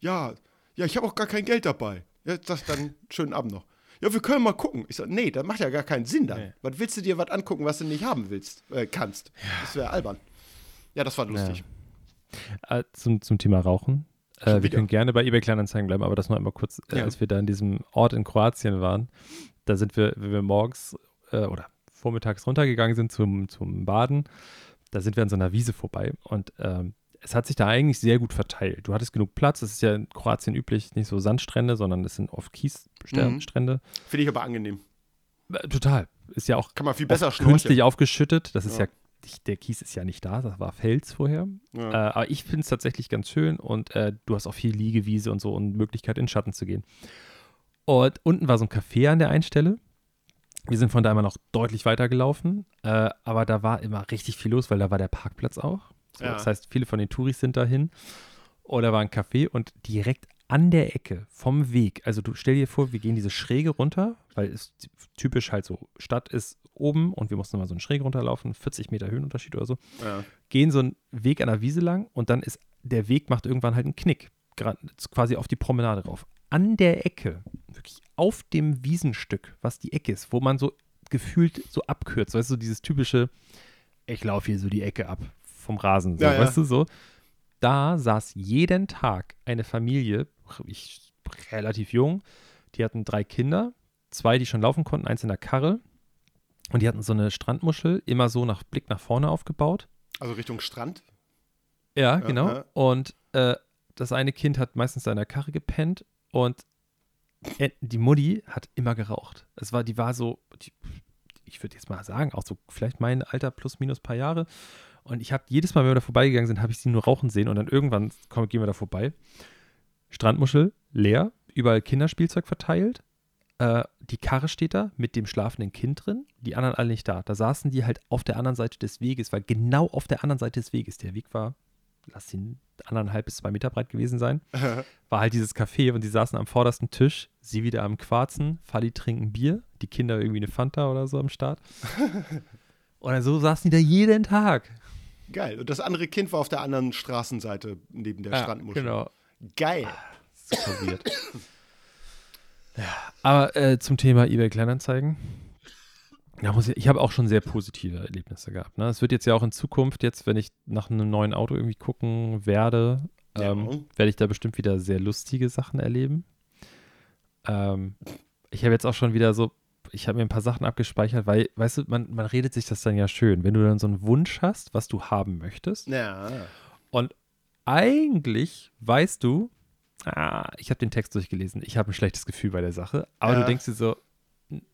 ja, ja, ich habe auch gar kein Geld dabei. Ja, das dann schönen Abend noch. Ja, wir können mal gucken. Ich sage, nee, das macht ja gar keinen Sinn dann. Nee. Was willst du dir was angucken, was du nicht haben willst, äh, kannst? Das wäre albern. Ja, das war lustig. Äh, zum, zum Thema Rauchen. Äh, wir wieder? können gerne bei eBay Kleinanzeigen bleiben, aber das nur einmal kurz, äh, Ja. als wir da in diesem Ort in Kroatien waren, da sind wir, wenn wir morgens äh, oder vormittags runtergegangen sind zum, zum Baden, da sind wir an so einer Wiese vorbei und ähm, es hat sich da eigentlich sehr gut verteilt. Du hattest genug Platz, es ist ja in Kroatien üblich, nicht so Sandstrände, sondern es sind oft Kiesstrände. Finde ich aber angenehm. Äh, total. Ist ja auch Kann man viel besser künstlich aufgeschüttet. Das ist ja, Ja. Der Kies ist ja nicht da, das war Fels vorher. Ja. Äh, aber ich finde es tatsächlich ganz schön und äh, du hast auch viel Liegewiese und so und Möglichkeit in den Schatten zu gehen. Und unten war so ein Café an der einen Stelle. Wir sind von da immer noch deutlich weiter gelaufen, äh, aber da war immer richtig viel los, weil da war der Parkplatz auch. So, Ja. Das heißt, viele von den Touris sind dahin. Und da war ein Café und direkt an der Ecke vom Weg, also du stell dir vor, wir gehen diese Schräge runter, weil es typisch halt so, Stadt ist oben und wir mussten mal so eine Schräge runterlaufen, 40 Meter Höhenunterschied oder so ja. gehen so einen Weg an der Wiese lang und dann ist der Weg macht irgendwann halt einen Knick, quasi auf die Promenade rauf. An der Ecke, wirklich auf dem Wiesenstück, was die Ecke ist, wo man so gefühlt so abkürzt, weißt du, dieses typische, ich laufe hier so die Ecke ab vom Rasen, so, Ja, ja. weißt du, so. Da saß jeden Tag eine Familie, ich relativ jung, die hatten drei Kinder, zwei, die schon laufen konnten, eins in der Karre und die hatten so eine Strandmuschel, immer so nach Blick nach vorne aufgebaut. Also Richtung Strand. Ja, genau. ja. Und äh, das eine Kind hat meistens in der Karre gepennt und äh, die Mutti hat immer geraucht. Es war, die war so, die, ich würde jetzt mal sagen, auch so vielleicht mein Alter plus minus paar Jahre. Und ich habe jedes Mal, wenn wir da vorbeigegangen sind, habe ich sie nur rauchen sehen und dann irgendwann komm, gehen wir da vorbei. Strandmuschel leer, überall Kinderspielzeug verteilt. Äh, die Karre steht da mit dem schlafenden Kind drin, die anderen alle nicht da. Da saßen die halt auf der anderen Seite des Weges, weil genau auf der anderen Seite des Weges, der Weg war, lass ihn anderthalb bis zwei Meter breit gewesen sein, war halt dieses Café und die saßen am vordersten Tisch, sie wieder am Quarzen, Fadi trinken Bier, die Kinder irgendwie eine Fanta oder so am Start. und dann so saßen die da jeden Tag. Geil. Und das andere Kind war auf der anderen Straßenseite neben der Strandmuschel. Genau. Geil. Super weird. ja, aber äh, zum Thema eBay Kleinanzeigen. Ja, muss ich ich habe auch schon sehr positive Erlebnisse gehabt. Ne? Es wird jetzt ja auch in Zukunft, jetzt, wenn ich nach einem neuen Auto irgendwie gucken werde, Ja. ähm, werde ich da bestimmt wieder sehr lustige Sachen erleben. Ähm, ich habe jetzt auch schon wieder so, ich habe mir ein paar Sachen abgespeichert, weil, weißt du, man, man redet sich das dann ja schön. Wenn du dann so einen Wunsch hast, was du haben möchtest, Ja. und eigentlich weißt du, ah, ich habe den Text durchgelesen, ich habe ein schlechtes Gefühl bei der Sache, aber Ja. du denkst dir so,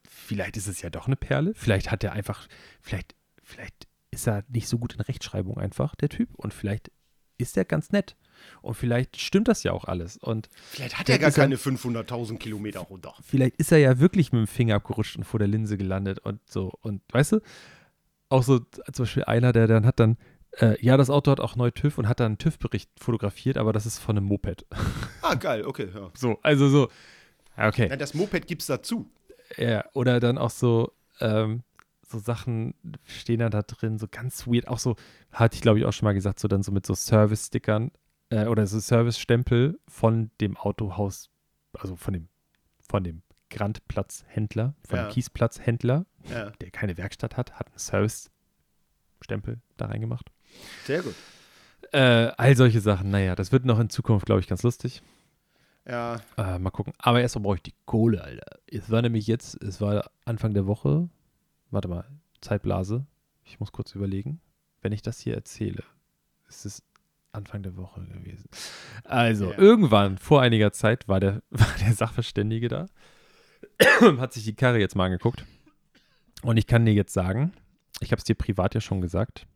vielleicht ist es ja doch eine Perle, vielleicht hat er einfach, vielleicht, vielleicht ist er nicht so gut in Rechtschreibung einfach, der Typ, und vielleicht ist er ganz nett. Und vielleicht stimmt das ja auch alles. Und Vielleicht hat er gar keine 500.000 Kilometer runter. vielleicht ist er ja wirklich mit dem Finger abgerutscht und vor der Linse gelandet und so. Und weißt du, auch so zum Beispiel einer, der dann hat dann, äh, ja, das Auto hat auch neu TÜV und hat dann einen TÜV-Bericht fotografiert, aber das ist von einem Moped. Ah, geil, okay, ja. So, also so, ja, okay. Na, das Moped gibt's dazu. Ja, oder dann auch so, ähm, so Sachen stehen dann da drin, so ganz weird, auch so, hatte ich glaube ich auch schon mal gesagt, so dann so mit so Service-Stickern äh, oder so Service-Stempel von dem Autohaus, also von dem, von dem Grandplatzhändler, von Ja. dem Kiesplatzhändler, Ja, der keine Werkstatt hat, hat einen Service-Stempel da reingemacht. Sehr gut. Äh, all solche Sachen, naja, das wird noch in Zukunft, glaube ich, ganz lustig. Ja, Äh, mal gucken. Aber erstmal brauche ich die Kohle, Alter. Es war nämlich jetzt, es war Anfang der Woche. Warte mal, Zeitblase. Ich muss kurz überlegen. Wenn ich das hier erzähle, ist es Anfang der Woche gewesen. Also, Ja. irgendwann, vor einiger Zeit, war der, war der Sachverständige da. Hat sich die Karre jetzt mal angeguckt. Und ich kann dir jetzt sagen, ich habe es dir privat ja schon gesagt,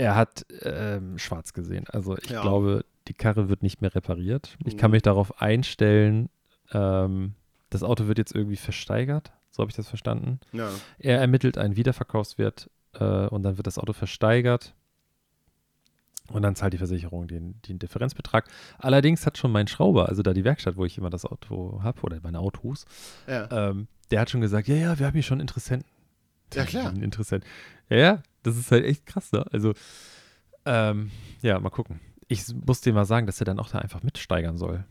er hat ähm, schwarz gesehen. Also ich Ja. glaube, die Karre wird nicht mehr repariert. Ich kann Mhm. mich darauf einstellen, ähm, das Auto wird jetzt irgendwie versteigert. So habe ich das verstanden. ja. Er ermittelt einen Wiederverkaufswert äh, und dann wird das Auto versteigert. Und dann zahlt die Versicherung den, den Differenzbetrag. Allerdings hat schon mein Schrauber, also da die Werkstatt, wo ich immer das Auto habe, oder meine Autos, ja. ähm, der hat schon gesagt, ja, ja, wir haben hier schon Interessenten. Ja, klar. Einen Interessent. Ja, ja, das ist halt echt krass, ne? Also, ähm, ja, mal gucken. Ich muss dir mal sagen, dass er dann auch da einfach mitsteigern soll.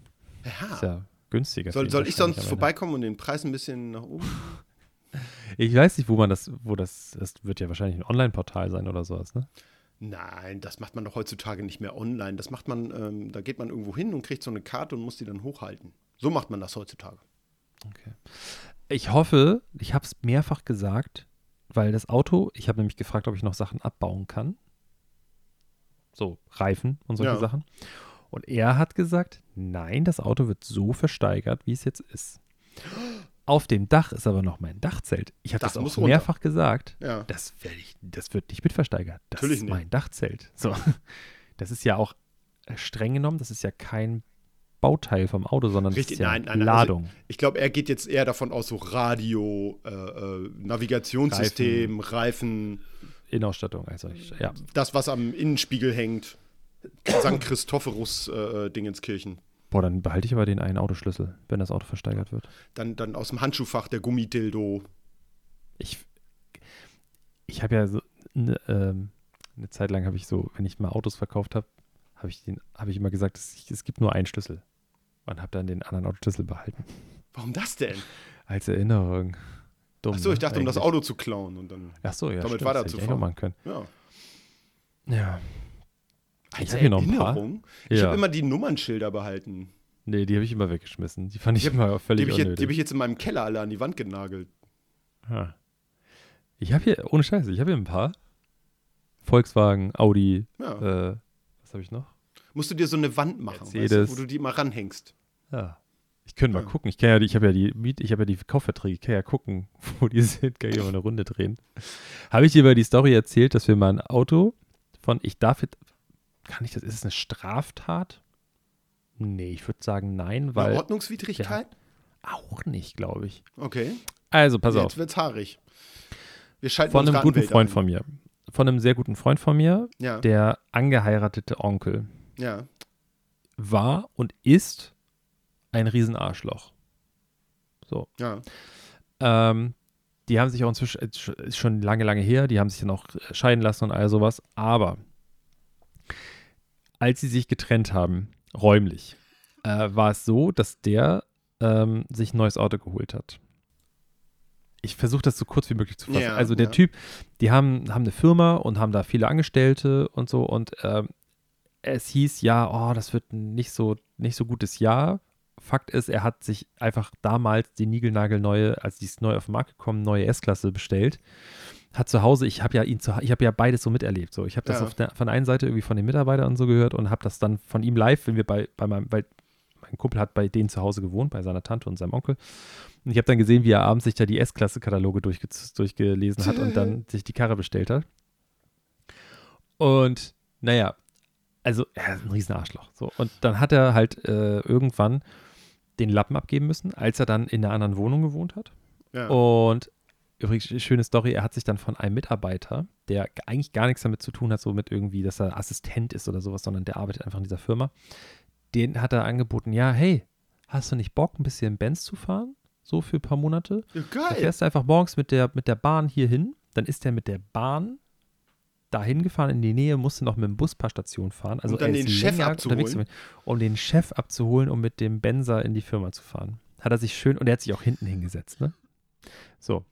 Ist ja. ja günstiger. Soll, soll ich sonst vorbeikommen und den Preis ein bisschen nach oben? Ich weiß nicht, wo man das, wo das, das wird ja wahrscheinlich ein Online-Portal sein oder sowas, ne? Nein, das macht man doch heutzutage nicht mehr online. Das macht man, ähm, da geht man irgendwo hin und kriegt so eine Karte und muss die dann hochhalten. So macht man das heutzutage. Okay. Ich hoffe, ich habe es mehrfach gesagt, weil das Auto, ich habe nämlich gefragt, ob ich noch Sachen abbauen kann. So, Reifen und solche Ja. Sachen. Und er hat gesagt, nein, das Auto wird so versteigert, wie es jetzt ist. Auf dem Dach ist aber noch mein Dachzelt. Ich habe Das das, auch runter. mehrfach gesagt. Ja. Das, ich, das wird nicht mitversteigert. Das Natürlich ist nicht. mein Dachzelt. So. Das ist ja auch äh, streng genommen, das ist ja kein Bauteil vom Auto, sondern Richtig, ja nein, nein, nein, Ladung. Ich glaube, er geht jetzt eher davon aus, so Radio, äh, äh, Navigationssystem, Reifen. Innenausstattung. Also ich, ja. das, was am Innenspiegel hängt. St. Christophorus äh, Dingenskirchen. Boah, dann behalte ich aber den einen Autoschlüssel, wenn das Auto versteigert wird. Dann, dann aus dem Handschuhfach der Gummidildo. Ich, ich habe ja so eine, ähm, eine Zeit lang habe ich so, wenn ich mal Autos verkauft habe, habe ich den, habe ich immer gesagt, es, es gibt nur einen Schlüssel und habe dann den anderen Autoschlüssel behalten Warum das denn? als Erinnerung. Dumm, Achso, ich ne, dachte, um das eigentlich. Auto zu klauen. Und dann, Ach so, ja, damit ich weiterzufahren. eigentlich machen können. ja. Ja. Ich Als habe hier noch ein paar. Erinnerung? Ich Ja. habe immer die Nummernschilder behalten. Nee, die habe ich immer weggeschmissen. Die fand ich, Die hab- immer Die völlig habe ich, jetzt- die unnötig. hab ich jetzt in meinem Keller alle an die Wand genagelt. Ah. Ich habe hier, ohne Scheiße, ich habe hier ein paar. Volkswagen, Audi, Ja. äh, was habe ich noch? Musst du dir so eine Wand machen, weißt du, wo du die immer ranhängst. Ja. Ich könnte mal Ja. gucken. Ich kann ja, die- ich habe ja die Miet, ich habe ja die Kaufverträge, ich kann ja gucken, wo die sind, kann ich mal eine Runde drehen. habe ich dir über die Story erzählt, dass wir mal ein Auto von, ich darf jetzt, kann ich das, ist es eine Straftat? Nee, ich würde sagen nein, Eine weil Ordnungswidrigkeit? auch nicht, glaube ich. Okay. Also, pass Jetzt auf. wird's haarig. Wir schalten Von einem guten Freund ein. von mir. Von einem sehr guten Freund von mir, Ja, der angeheiratete Onkel ja. war und ist ein Riesenarschloch. So. Ja. Ähm, die haben sich auch inzwischen, ist schon lange, lange her, die haben sich dann auch äh, scheiden lassen und all sowas. Aber als sie sich getrennt haben, räumlich, äh, war es so, dass der ähm, sich ein neues Auto geholt hat. ich versuche das so kurz wie möglich zu fassen. Ja, also der ja. Typ, die haben, haben eine Firma und haben da viele Angestellte und so und ähm, es hieß ja, oh, das wird ein nicht so, nicht so gutes Jahr. Fakt ist, er hat sich einfach damals die niegelnagelneue, als die ist neu auf den Markt gekommen, neue S-Klasse bestellt. Hat zu Hause, ich habe ja ihn zu, ich habe ja beides so miterlebt. So, ich habe das Ja. der, von der einen Seite irgendwie von den Mitarbeitern und so gehört und habe das dann von ihm live, wenn wir bei, bei meinem, weil mein Kumpel hat bei denen zu Hause gewohnt, bei seiner Tante und seinem Onkel. Und ich habe dann gesehen, wie er abends sich da die S-Klasse-Kataloge durchge durchgelesen hat und dann sich die Karre bestellt hat. Und naja, also er ist ein riesen Arschloch. So. Und dann hat er halt äh, irgendwann den Lappen abgeben müssen, als er dann in einer anderen Wohnung gewohnt hat. Ja. Und übrigens, schöne Story, er hat sich dann von einem Mitarbeiter, der eigentlich gar nichts damit zu tun hat, so mit irgendwie, dass er Assistent ist oder sowas, sondern der arbeitet einfach in dieser Firma, den hat er angeboten, ja, hey, hast du nicht Bock, ein bisschen Benz zu fahren? So für ein paar Monate? Ja, Da geil. fährst du einfach morgens mit der, mit der Bahn hier hin, dann ist er mit der Bahn dahin gefahren in die Nähe, musste noch mit dem Bus ein paar Stationen fahren. Also Um dann den Chef abzuholen? um den Chef abzuholen, um mit dem Benzer in die Firma zu fahren. Hat er sich schön, und er hat sich auch hinten hingesetzt, ne? So.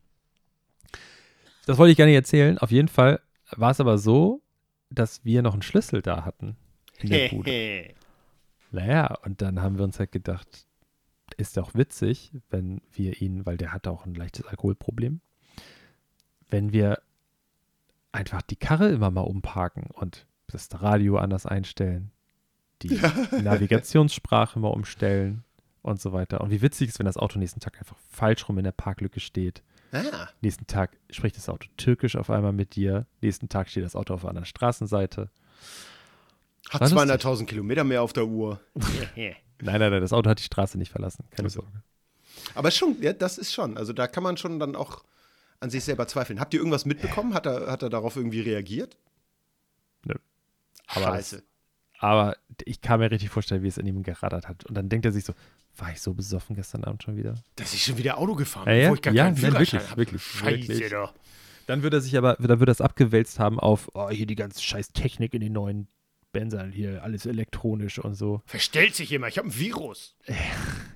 Das wollte ich gar nicht erzählen. Auf jeden Fall war es aber so, dass wir noch einen Schlüssel da hatten in der Bude. Naja, und dann haben wir uns halt gedacht, ist doch witzig, wenn wir ihn, weil der hatte auch ein leichtes Alkoholproblem, wenn wir einfach die Karre immer mal umparken und das Radio anders einstellen, die Navigationssprache mal umstellen und so weiter. Und wie witzig ist, wenn das Auto nächsten Tag einfach falsch rum in der Parklücke steht. Ah, Nächsten Tag spricht das Auto türkisch auf einmal mit dir. Nächsten Tag steht das Auto auf einer anderen Straßenseite. hat War lustig. 200.000 Kilometer mehr auf der Uhr. Nein, nein, nein, das Auto hat die Straße nicht verlassen. Keine Ach so. Sorge. Aber schon, ja, das ist schon. Also da kann man schon dann auch an sich selber zweifeln. Habt ihr irgendwas mitbekommen? Hat er, hat er darauf irgendwie reagiert? Nö. Aber Scheiße. Aber ich kann mir richtig vorstellen, wie es in ihm gerattert hat. Und dann denkt er sich so, war ich so besoffen gestern Abend schon wieder? Dass ich schon wieder Auto gefahren Ja, bin, ja, wo ich gar ja, keinen nein, Führerschein wirklich, habe. wirklich, Scheiße wirklich. doch. Dann wird er sich aber, dann wird er es abgewälzt haben auf, oh, hier die ganze scheiß Technik in den neuen Benzern, hier alles elektronisch und so. Verstellt sich immer, ich habe ein Virus.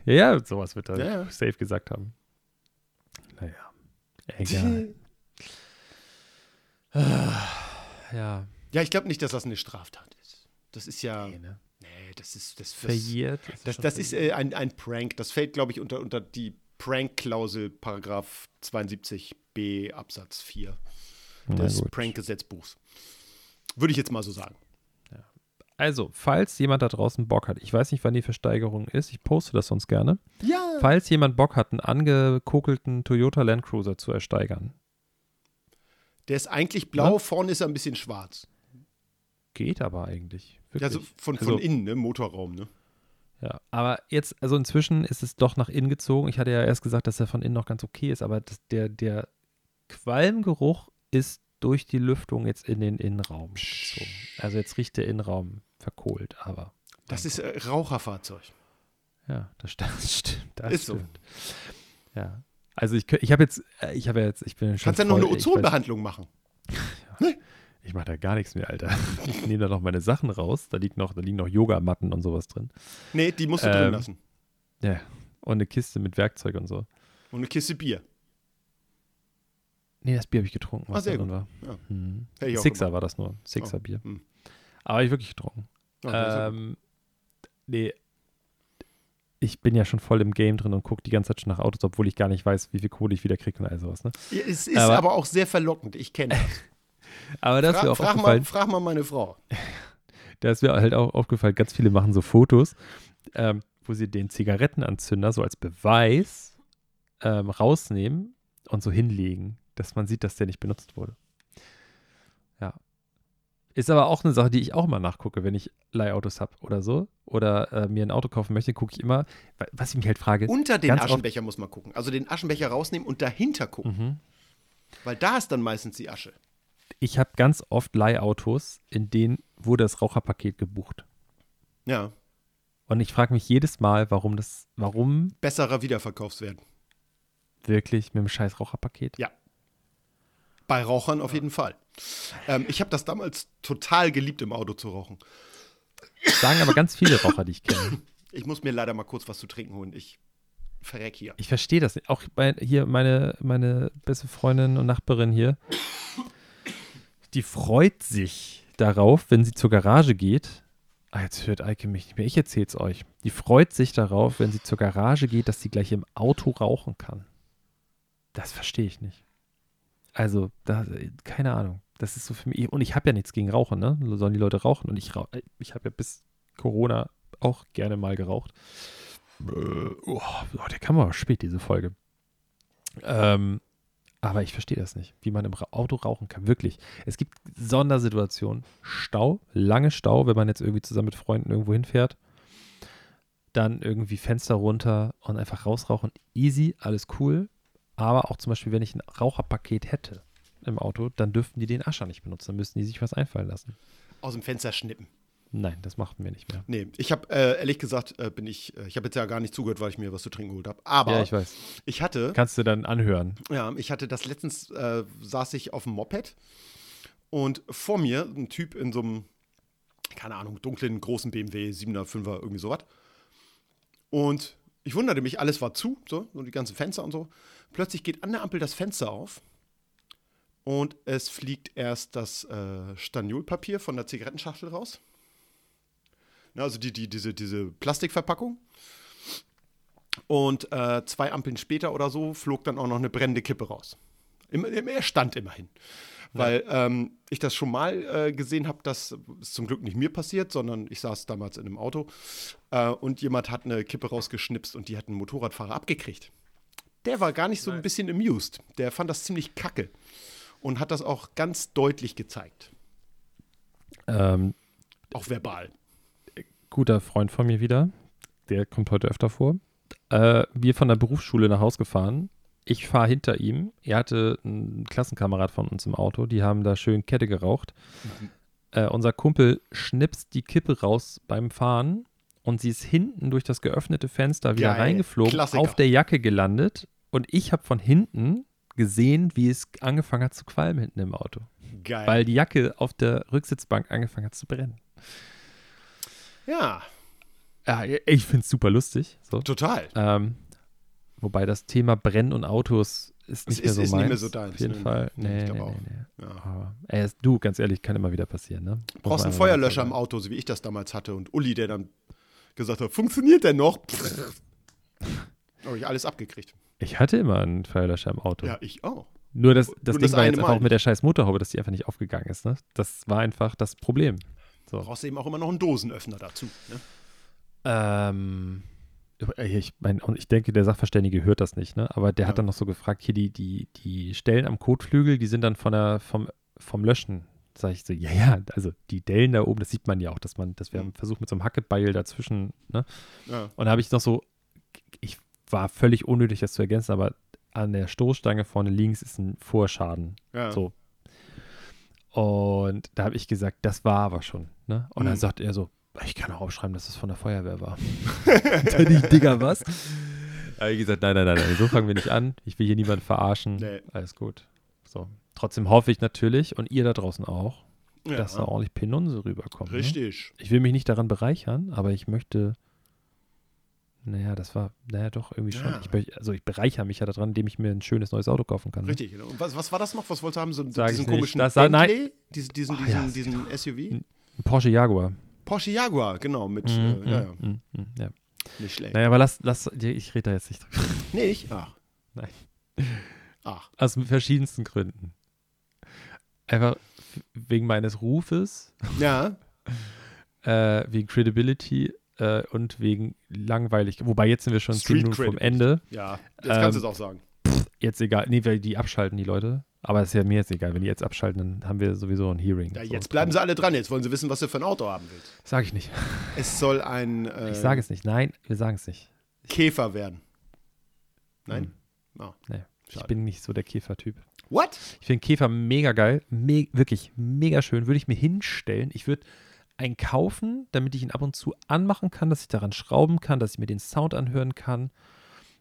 Ja, ja, sowas wird er Ja, ja. safe gesagt haben. Egal. ja, Ja, ich glaube nicht, dass das eine Straftat ist. Das ist ja. nee, ne? Nee, das ist. Das, das, verjährt. das, schon das ist äh, ein, ein Prank. Das fällt, glaube ich, unter, unter die Prank-Klausel, Paragraph 72b Absatz 4 Na des. Prank-Gesetzbuchs. Würde ich jetzt mal so sagen. Also, falls jemand da draußen Bock hat, ich weiß nicht, wann die Versteigerung ist, ich poste das sonst gerne. Ja. Falls jemand Bock hat, einen angekokelten Toyota Land Cruiser zu ersteigern, Der ist eigentlich blau, vorne ist er ein bisschen schwarz. geht aber eigentlich. Ja, Wirklich. so von, Also- von innen, ne? Motorraum, ne? Ja, aber jetzt, also inzwischen ist es doch nach innen gezogen. Ich hatte ja erst gesagt, dass er von innen noch ganz okay ist, aber das, der, der Qualmgeruch ist durch die Lüftung jetzt in den Innenraum gezogen. Also jetzt riecht der Innenraum verkohlt, aber Das ist äh, Raucherfahrzeug. ja, das stimmt. Das stimmt das Ist so. stimmt. Ja. Also ich, ich habe jetzt, äh, ich habe ja jetzt, ich bin schon Kannst ja noch eine Ozonbehandlung machen. Ich mache da gar nichts mehr, Alter. Ich nehme da noch meine Sachen raus. Da, liegt noch, da liegen noch Yogamatten und sowas drin. Nee, die musst du drin Ähm, lassen. Ja. Und eine Kiste mit Werkzeug und so. Und eine Kiste Bier. Nee, das Bier habe ich getrunken, was Ah, sehr da drin war. Ja. Hm. Sixer war das nur. Sixer Oh, Bier. hm. Aber hab ich wirklich getrunken. Das gut. ähm, nee. Ich bin ja schon voll im Game drin und gucke die ganze Zeit schon nach Autos, obwohl ich gar nicht weiß, wie viel Kohle ich wieder kriege und all sowas. Ne? Ja, es ist aber, aber- auch sehr verlockend. Ich kenne das. Aber da ist mir Fra auch frag, aufgefallen, mal, frag mal meine Frau. da ist mir halt auch aufgefallen, ganz viele machen so Fotos, ähm, wo sie den Zigarettenanzünder so als Beweis ähm, rausnehmen und so hinlegen, dass man sieht, dass der nicht benutzt wurde. Ja. Ist aber auch eine Sache, die ich auch immer nachgucke, wenn ich Leihautos habe oder so. Oder äh, mir ein Auto kaufen möchte, gucke ich immer, wa- was ich mich halt frage. Unter den Aschenbecher muss man gucken. Also den Aschenbecher rausnehmen und dahinter gucken. Mhm. Weil da ist dann meistens die Asche. Ich habe ganz oft Leihautos, in denen wurde das Raucherpaket gebucht. Ja. Und ich frage mich jedes Mal, warum das, warum Besserer Wiederverkaufswert. wirklich mit dem scheiß Raucherpaket? Bei Rauchern auf jeden Fall. Ähm, ich habe das damals total geliebt, im Auto zu rauchen. Sagen aber ganz viele Raucher, die ich kenne. Ich muss mir leider mal kurz was zu trinken holen. Ich verreck hier. Ich verstehe das nicht. Auch bei, hier meine, meine beste Freundin und Nachbarin hier, die freut sich darauf, wenn sie zur Garage geht. Ah, jetzt hört Eike mich nicht mehr. Ich erzähl's euch. Die freut sich darauf, wenn sie zur Garage geht, dass sie gleich im Auto rauchen kann. Das verstehe ich nicht. Also, da, keine Ahnung. Das ist so für mich. Und ich habe ja nichts gegen Rauchen, ne? Sollen die Leute rauchen? Und ich, ich habe ja bis Corona auch gerne mal geraucht. Äh, oh, der kam aber spät, diese Folge. Ähm, aber ich verstehe das nicht, wie man im Auto rauchen kann. Wirklich. Es gibt Sondersituationen. Stau, lange Stau, wenn man jetzt irgendwie zusammen mit Freunden irgendwo hinfährt. Dann irgendwie Fenster runter und einfach rausrauchen. Easy, alles cool. Aber auch zum Beispiel, wenn ich ein Raucherpaket hätte im Auto, dann dürften die den Ascher nicht benutzen. Dann müssten die sich was einfallen lassen. Aus dem Fenster schnippen. Nein, das machten wir nicht mehr. Nee, ich habe äh, ehrlich gesagt, äh, bin ich, äh, ich habe jetzt ja gar nicht zugehört, weil ich mir was zu trinken geholt habe. Aber ja, ich weiß. Ich hatte. Kannst du dann anhören. Ja, ich hatte das letztens, äh, saß ich auf dem Moped und vor mir ein Typ in so einem, keine Ahnung, dunklen, großen BMW, 7er, 5er, irgendwie sowas. Und ich wunderte mich, alles war zu, so, so die ganzen Fenster und so. Plötzlich geht an der Ampel das Fenster auf und es fliegt erst das äh, Staniolpapier von der Zigarettenschachtel raus. Also die, die, diese, diese Plastikverpackung. Und äh, zwei Ampeln später oder so flog dann auch noch eine brennende Kippe raus. er stand immerhin. Weil ähm, ich das schon mal äh, gesehen habe, das ist zum Glück nicht mir passiert, sondern ich saß damals in einem Auto äh, und jemand hat eine Kippe rausgeschnipst und die hat einen Motorradfahrer abgekriegt. Der war gar nicht so ein bisschen amused. Der fand das ziemlich kacke und hat das auch ganz deutlich gezeigt. Ähm, auch verbal guter Freund von mir wieder. Der kommt heute öfter vor. Äh, wir von der Berufsschule nach Hause gefahren. Ich fahre hinter ihm. Er hatte einen Klassenkamerad von uns im Auto. Die haben da schön Kette geraucht. Mhm. Äh, unser Kumpel schnipst die Kippe raus beim Fahren und sie ist hinten durch das geöffnete Fenster wieder Geil. reingeflogen, Klassiker. auf der Jacke gelandet. Und ich habe von hinten gesehen, wie es angefangen hat zu qualmen hinten im Auto. Geil. Weil die Jacke auf der Rücksitzbank angefangen hat zu brennen. Ja. Ja, ich finde es super lustig. So. Total. Ähm, wobei das Thema Brennen und Autos ist nicht mehr so ist meins. Nicht mehr so deins. Auf jeden nee, Fall. Nee, nee, nee, nee. Ja. Ey, du, ganz ehrlich, kann immer wieder passieren. Ne? Du brauchst einen Feuerlöscher im Auto, so wie ich das damals hatte. Und Uli, der dann gesagt hat, funktioniert der noch? Habe ich alles abgekriegt. Ich hatte immer einen Feuerlöscher im Auto. Ja, ich auch. Nur das, das Ding das war jetzt einfach auch mit der scheiß Motorhaube, dass die einfach nicht aufgegangen ist. Ne? Das war einfach das Problem. So. Brauchst du eben auch immer noch einen Dosenöffner dazu. Ne? Ähm, ich meine, ich denke, der Sachverständige hört das nicht, ne? Aber der ja. hat dann noch so gefragt, hier die, die, die Stellen am Kotflügel, die sind dann von der, vom, vom Löschen. Sag ich so, ja, ja, also die Dellen da oben, das sieht man ja auch, dass man, dass wir mhm. versucht mit so einem Hackebeil dazwischen, ne? Ja. Und da habe ich noch so, ich war völlig unnötig, das zu ergänzen, aber an der Stoßstange vorne links ist ein Vorschaden. Ja. So, und da habe ich gesagt, das war aber schon. Ne? Und mhm. dann sagt er so, ich kann auch aufschreiben, dass es von der Feuerwehr war. dann ich, Digga, was? Da habe ich gesagt, nein, nein, nein, nein, so fangen wir nicht an. Ich will hier niemanden verarschen. Nee. Alles gut. So. Trotzdem hoffe ich natürlich, und ihr da draußen auch, ja. dass da ordentlich Penunse rüberkommt. Ne? Richtig. Ne? Ich will mich nicht daran bereichern, aber ich möchte naja, das war, naja, doch, irgendwie schon. Ja. Ich, also ich bereichere mich ja daran, indem ich mir ein schönes neues Auto kaufen kann. Ne? Richtig. Und was, was war das noch? Was wolltest du haben? So, Sag diesen komischen das, Bentley? Nein. Diesen, diesen, diesen, ja. diesen SUV? Ein Porsche Jaguar. Porsche Jaguar, genau. Mit, mm, äh, ja, ja. Mm, mm, ja. Nicht schlecht. Naja, aber lass, lass, ich rede da jetzt nicht drüber. Nicht? Ach. Nein. Ach. Aus verschiedensten Gründen. Einfach wegen meines Rufes. Ja. äh, wegen Credibility äh, und wegen langweilig. Wobei jetzt sind wir schon zehn Minuten vom Ende. Ja, jetzt ähm, kannst du es auch sagen. Pff, jetzt egal. Nee, weil die abschalten, die Leute. Aber es ist ja mir jetzt egal. Wenn die jetzt abschalten, dann haben wir sowieso ein Hearing. Ja, jetzt bleiben sie alle dran. Jetzt wollen sie wissen, was du für ein Auto haben willst. Sag ich nicht. Es soll ein. Äh, ich sage es nicht. Nein, wir sagen es nicht. Käfer werden. Nein? Hm. Oh, nee. Ich bin nicht so der Käfer-Typ. What? Ich finde Käfer mega geil. Me wirklich mega schön. Würde ich mir hinstellen. Ich würde einen kaufen, damit ich ihn ab und zu anmachen kann, dass ich daran schrauben kann, dass ich mir den Sound anhören kann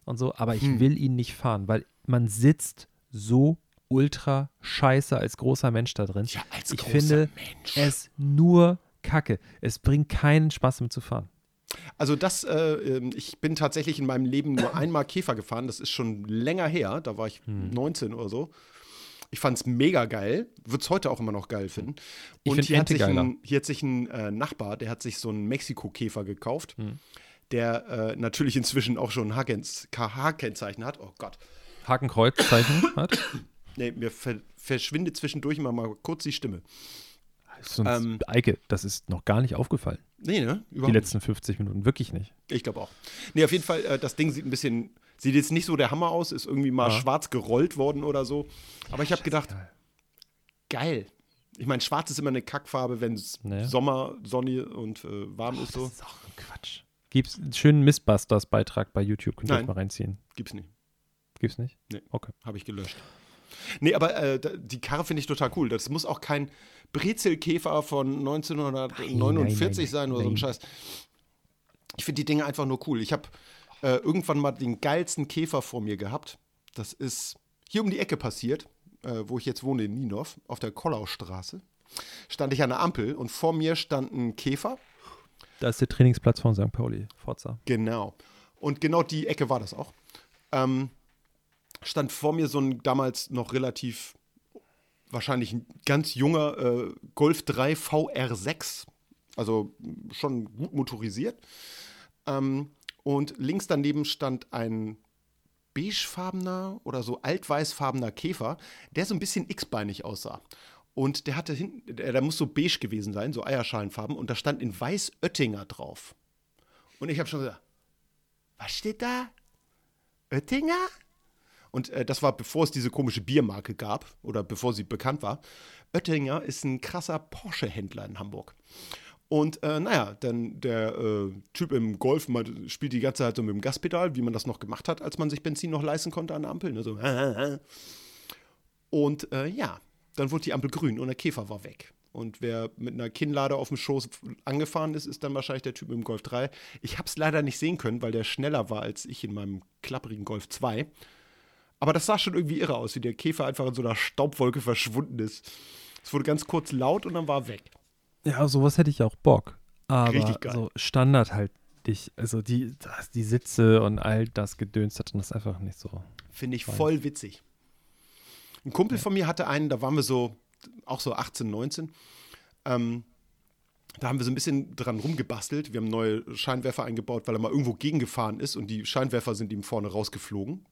und so. Aber ich hm. will ihn nicht fahren, weil man sitzt so ultra scheiße als großer Mensch da drin. Ja, als ich finde Mensch. es nur Kacke. Es bringt keinen Spaß damit zu fahren. Also das, äh, ähm, ich bin tatsächlich in meinem Leben nur einmal Käfer gefahren. Das ist schon länger her. Da war ich Hm. 19 oder so. Ich fand es mega geil. Würde es heute auch immer noch geil finden. Ich Und find hier, hat ein, hier hat sich ein äh, Nachbar, der hat sich so einen Mexiko-Käfer gekauft, Hm. der äh, natürlich inzwischen auch schon ein KH-Kennzeichen hat. Oh Gott. Hakenkreuzzeichen hat. Nee, mir ver verschwindet zwischendurch immer mal kurz die Stimme. Sonst, Ähm. Eike, das ist noch gar nicht aufgefallen. Nee, ne? Die Überhaupt letzten 50 Minuten. Wirklich nicht. nicht. Ich glaube auch. Nee, auf jeden Fall, äh, das Ding sieht ein bisschen, sieht jetzt nicht so der Hammer aus, ist irgendwie mal Ja. schwarz gerollt worden oder so. Aber ich habe gedacht, geil. Ich meine, schwarz ist immer eine Kackfarbe, wenn es Naja. Sommer, Sonne und äh, warm ist so. Das ist auch ein Quatsch. Gibt's einen schönen Missbusters-Beitrag bei YouTube? Könnt ihr Nein. euch mal reinziehen. Gibt's nicht. Gibt's nicht? Nee. Okay. Habe ich gelöscht. Nee, aber äh, die Karre finde ich total cool. Das muss auch kein Brezelkäfer von 1949 nein, nein, sein oder so ein nein. Scheiß. Ich finde die Dinge einfach nur cool. Ich habe äh, irgendwann mal den geilsten Käfer vor mir gehabt. Das ist hier um die Ecke passiert, äh, wo ich jetzt wohne in Nienhoff, auf der Kollaustraße. Stand ich an der Ampel und vor mir stand ein Käfer. Da ist der Trainingsplatz von St. Pauli. Forza. Genau. Und genau die Ecke war das auch. Ähm, stand vor mir so ein damals noch relativ, wahrscheinlich ein ganz junger äh, Golf 3 VR6. Also schon gut motorisiert. Ähm, und links daneben stand ein beigefarbener oder so altweißfarbener Käfer, der so ein bisschen x-beinig aussah. Und der hatte hinten, der, muss so beige gewesen sein, so Eierschalenfarben. Und da stand in weiß Oettinger drauf. Und ich habe schon gesagt, was steht da? Oettinger? Und äh, das war bevor es diese komische Biermarke gab oder bevor sie bekannt war. Oettinger ist ein krasser Porsche-Händler in Hamburg. Und äh, naja, dann der äh, Typ im Golf mal, spielt die ganze Zeit so mit dem Gaspedal, wie man das noch gemacht hat, als man sich Benzin noch leisten konnte an der Ampel. Ne? So. Und äh, ja, dann wurde die Ampel grün und der Käfer war weg. Und wer mit einer Kinnlade auf dem Schoß angefahren ist, ist dann wahrscheinlich der Typ dem Golf 3. Ich habe es leider nicht sehen können, weil der schneller war als ich in meinem klapprigen Golf 2. Aber das sah schon irgendwie irre aus, wie der Käfer einfach in so einer Staubwolke verschwunden ist. Es wurde ganz kurz laut und dann war er weg. Ja, sowas hätte ich auch Bock. Aber Richtig geil. so Standard halt dich, also die, das, die Sitze und all das Gedöns hat und das einfach nicht so. Finde ich voll witzig. Ein Kumpel von mir hatte einen, da waren wir so, auch so 18, 19. Ähm, da haben wir so ein bisschen dran rumgebastelt. Wir haben neue Scheinwerfer eingebaut, weil er mal irgendwo gegengefahren ist und die Scheinwerfer sind ihm vorne rausgeflogen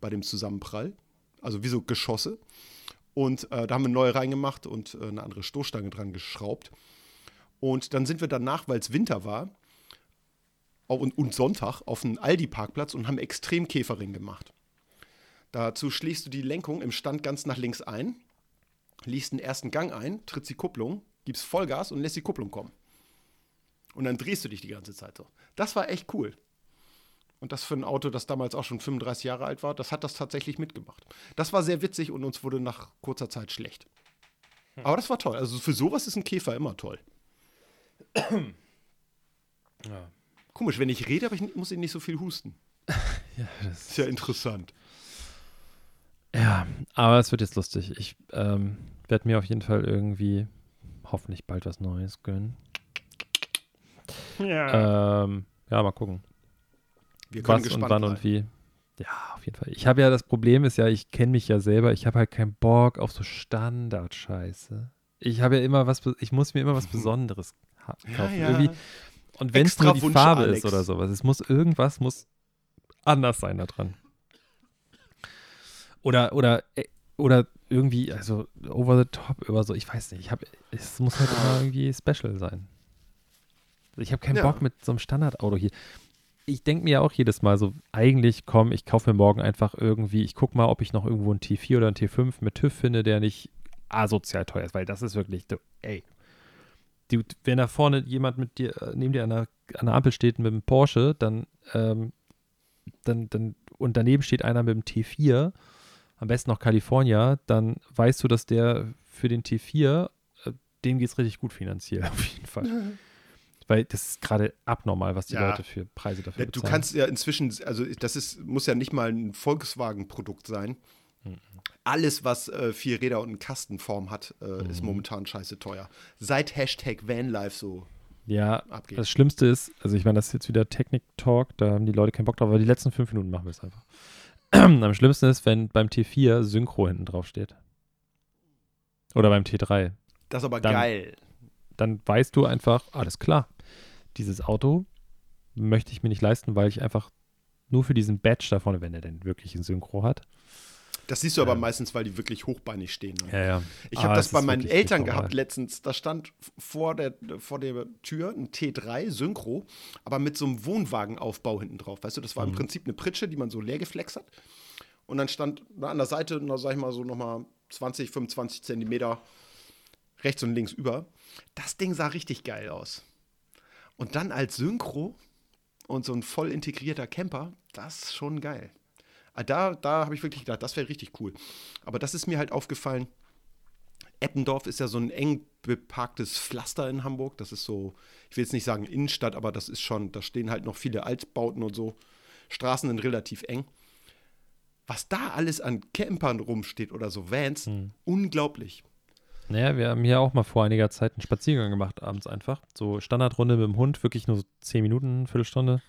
bei dem Zusammenprall. Also wie so Geschosse. Und äh, da haben wir neue reingemacht und äh, eine andere Stoßstange dran geschraubt. Und dann sind wir danach, weil es Winter war und, und Sonntag, auf einen Aldi-Parkplatz und haben Extremkäferring gemacht. Dazu schlägst du die Lenkung im Stand ganz nach links ein, liest den ersten Gang ein, trittst die Kupplung, gibst Vollgas und lässt die Kupplung kommen. Und dann drehst du dich die ganze Zeit so. Das war echt cool. Und das für ein Auto, das damals auch schon 35 Jahre alt war, das hat das tatsächlich mitgemacht. Das war sehr witzig und uns wurde nach kurzer Zeit schlecht. Aber das war toll. Also für sowas ist ein Käfer immer toll. Komisch, wenn ich rede, aber ich muss ich nicht so viel husten. Ja, das Ist ja interessant. Ja, aber es wird jetzt lustig. Ich ähm, werde mir auf jeden Fall irgendwie hoffentlich bald was Neues gönnen. Ja. Ähm, ja, mal gucken. Wir können Was und wann bleiben. und wie. Ja, auf jeden Fall. Ich habe ja das Problem ist ja, ich kenne mich ja selber. Ich habe halt keinen Bock auf so Standard-Scheiße. Ich habe ja immer was, ich muss mir immer was Besonderes Ja, kaufen. ja. Irgendwie, und wenn es nur die Wunsch, Farbe Alex. ist oder sowas, es muss irgendwas muss anders sein da dran. Oder oder äh, oder irgendwie also over the top oder so, ich weiß nicht. Ich habe es muss halt immer irgendwie special sein. Ich habe keinen Ja. Bock mit so einem Standardauto hier. Ich denke mir auch jedes Mal so, eigentlich komm, ich kaufe mir morgen einfach irgendwie, ich gucke mal, ob ich noch irgendwo einen T4 oder einen T5 mit TÜV finde, der nicht asozial teuer ist, weil das ist wirklich, du, ey, du, wenn da vorne jemand mit dir, äh, neben dir an der, an der Ampel steht mit einem Porsche, dann, ähm, dann, dann, und daneben steht einer mit dem T4, am besten noch California, dann weißt du, dass der für den T4, äh, dem geht es richtig gut finanziell, auf jeden Fall. Weil das ist gerade abnormal, was die Ja. Leute für Preise dafür Ja, du bezahlen. kannst ja inzwischen, also das ist, muss ja nicht mal ein Volkswagen-Produkt sein. Mhm. Alles, was äh, vier Räder und eine Kastenform hat, äh, Mhm. ist momentan scheiße teuer. Seit Hashtag Vanlife so Ja, abgeht. das Schlimmste ist, also ich meine, das ist jetzt wieder Technik-Talk, da haben die Leute keinen Bock drauf, aber die letzten fünf Minuten machen wir es einfach. Am schlimmsten ist, wenn beim T4 Synchro hinten drauf steht. Oder beim T3. Das ist aber Dann- geil. Dann weißt du einfach, alles klar, dieses Auto möchte ich mir nicht leisten, weil ich einfach nur für diesen Badge da vorne, wenn er denn wirklich ein Synchro hat. Das siehst du aber Ja. meistens, weil die wirklich hochbeinig stehen. Ne? Ja, ja. Ich Ah, habe das es bei meinen Eltern normal. gehabt letztens. Da stand vor der, vor der Tür ein T3 Synchro, aber mit so einem Wohnwagenaufbau hinten drauf. Weißt du, das war im Mhm. Prinzip eine Pritsche, die man so leer geflext hat. Und dann stand da an der Seite, na, sag ich mal, so nochmal 20, 25 Zentimeter rechts und links über. Das Ding sah richtig geil aus. Und dann als Synchro und so ein voll integrierter Camper, das ist schon geil. Ah, Da, da habe ich wirklich gedacht, das wäre richtig cool. Aber das ist mir halt aufgefallen. Eppendorf ist ja so ein eng beparktes Pflaster in Hamburg. Das ist so, ich will jetzt nicht sagen Innenstadt, aber das ist schon, da stehen halt noch viele Altbauten und so. Straßen sind relativ eng. Was da alles an Campern rumsteht oder so Vans, Hm. unglaublich. Naja, wir haben hier auch mal vor einiger Zeit einen Spaziergang gemacht, abends einfach. So Standardrunde mit dem Hund, wirklich nur so 10 Minuten, Viertelstunde.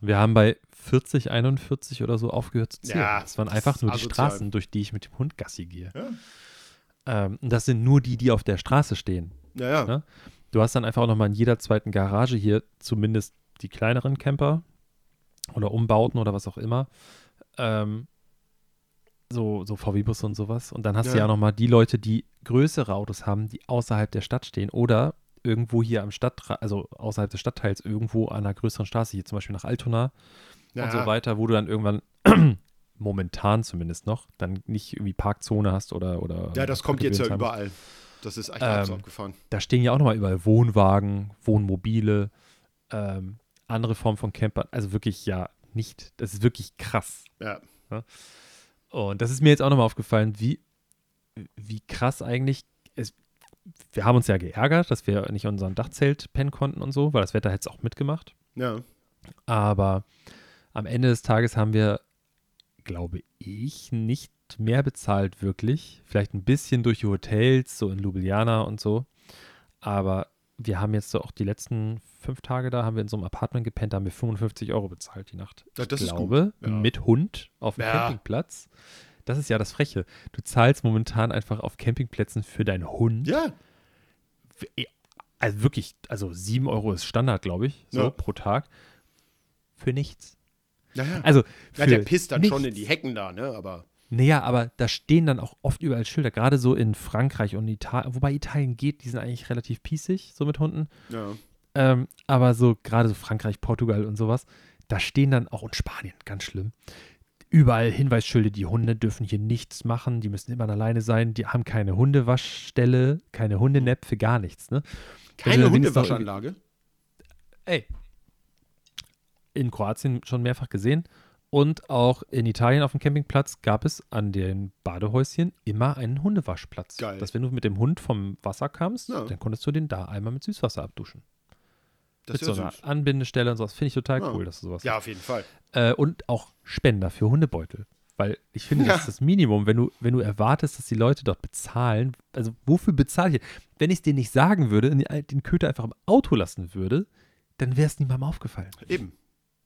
Wir haben bei 40, 41 oder so aufgehört zu zählen. Ja, das waren einfach nur die asozial. Straßen, durch die ich mit dem Hund Gassi gehe. Ja, Ähm, und das sind nur die, die auf der Straße stehen. ja. ja. Ja. Du hast dann einfach auch nochmal in jeder zweiten Garage hier zumindest die kleineren Camper oder Umbauten oder was auch immer. Ähm, so, so VW-Busse und sowas. Und dann hast du Ja. ja nochmal die Leute, die größere Autos haben, die außerhalb der Stadt stehen oder irgendwo hier am Stadtrand, also außerhalb des Stadtteils, irgendwo an einer größeren Straße, hier zum Beispiel nach Altona ja. und so weiter, wo du dann irgendwann momentan zumindest noch dann nicht irgendwie Parkzone hast oder oder Ja, das kommt jetzt ja überall. Das ist echt Ähm, abgefahren. da stehen ja auch nochmal überall Wohnwagen, Wohnmobile, ähm, andere Formen von Campern. Also wirklich ja nicht, das ist wirklich krass. Ja. Und das ist mir jetzt auch nochmal aufgefallen, wie, wie krass eigentlich es, wir haben uns ja geärgert, dass wir nicht in unserem Dachzelt pennen konnten und so, weil das Wetter hätte es auch mitgemacht. Ja. Aber am Ende des Tages haben wir, glaube ich, nicht mehr bezahlt, wirklich. Vielleicht ein bisschen durch die Hotels, so in Ljubljana und so. Aber wir haben jetzt so auch die letzten fünf Tage da, haben wir in so einem Apartment gepennt, da haben wir 55 Euro bezahlt die Nacht. Ja, das ich ist glaube, gut. Ja. mit Hund auf dem Ja. Campingplatz. Das ist ja das Freche. Du zahlst momentan einfach auf Campingplätzen für deinen Hund. Ja. Also wirklich, also 7 Euro ist Standard, glaube ich, so pro Tag. Für nichts. Ja, ja. Also, ja, der pisst dann schon in nichts. die Hecken da, ne? Aber Naja, aber da stehen dann auch oft überall Schilder, gerade so in Frankreich und Italien, wobei Italien geht, die sind eigentlich relativ pießig, so mit Hunden. ja. Ähm, aber so gerade so Frankreich, Portugal und sowas, da stehen dann auch in Spanien, ganz schlimm, überall Hinweisschilder, die Hunde dürfen hier nichts machen, die müssen immer alleine sein, die haben keine Hundewaschstelle, keine Hundenäpfe, gar nichts, ne? Keine Hundewaschanlage. Ey, in Kroatien schon mehrfach gesehen und auch in Italien auf dem Campingplatz gab es an den Badehäuschen immer einen Hundewaschplatz. Geil. Dass wenn du mit dem Hund vom Wasser kamst, Ja. dann konntest du den da einmal mit Süßwasser abduschen. Das mit ist so einer süß. Anbindestelle und sowas. Finde ich total Ja. cool, dass du sowas Ja, auf jeden Fall. äh, und auch Spender für Hundebeutel. Weil ich finde, Ja. das ist das Minimum, wenn du, wenn du erwartest, dass die Leute dort bezahlen. Also, wofür bezahle ich? Wenn ich es dir nicht sagen würde, und den Köter einfach im Auto lassen würde, dann wäre es niemandem aufgefallen. Eben.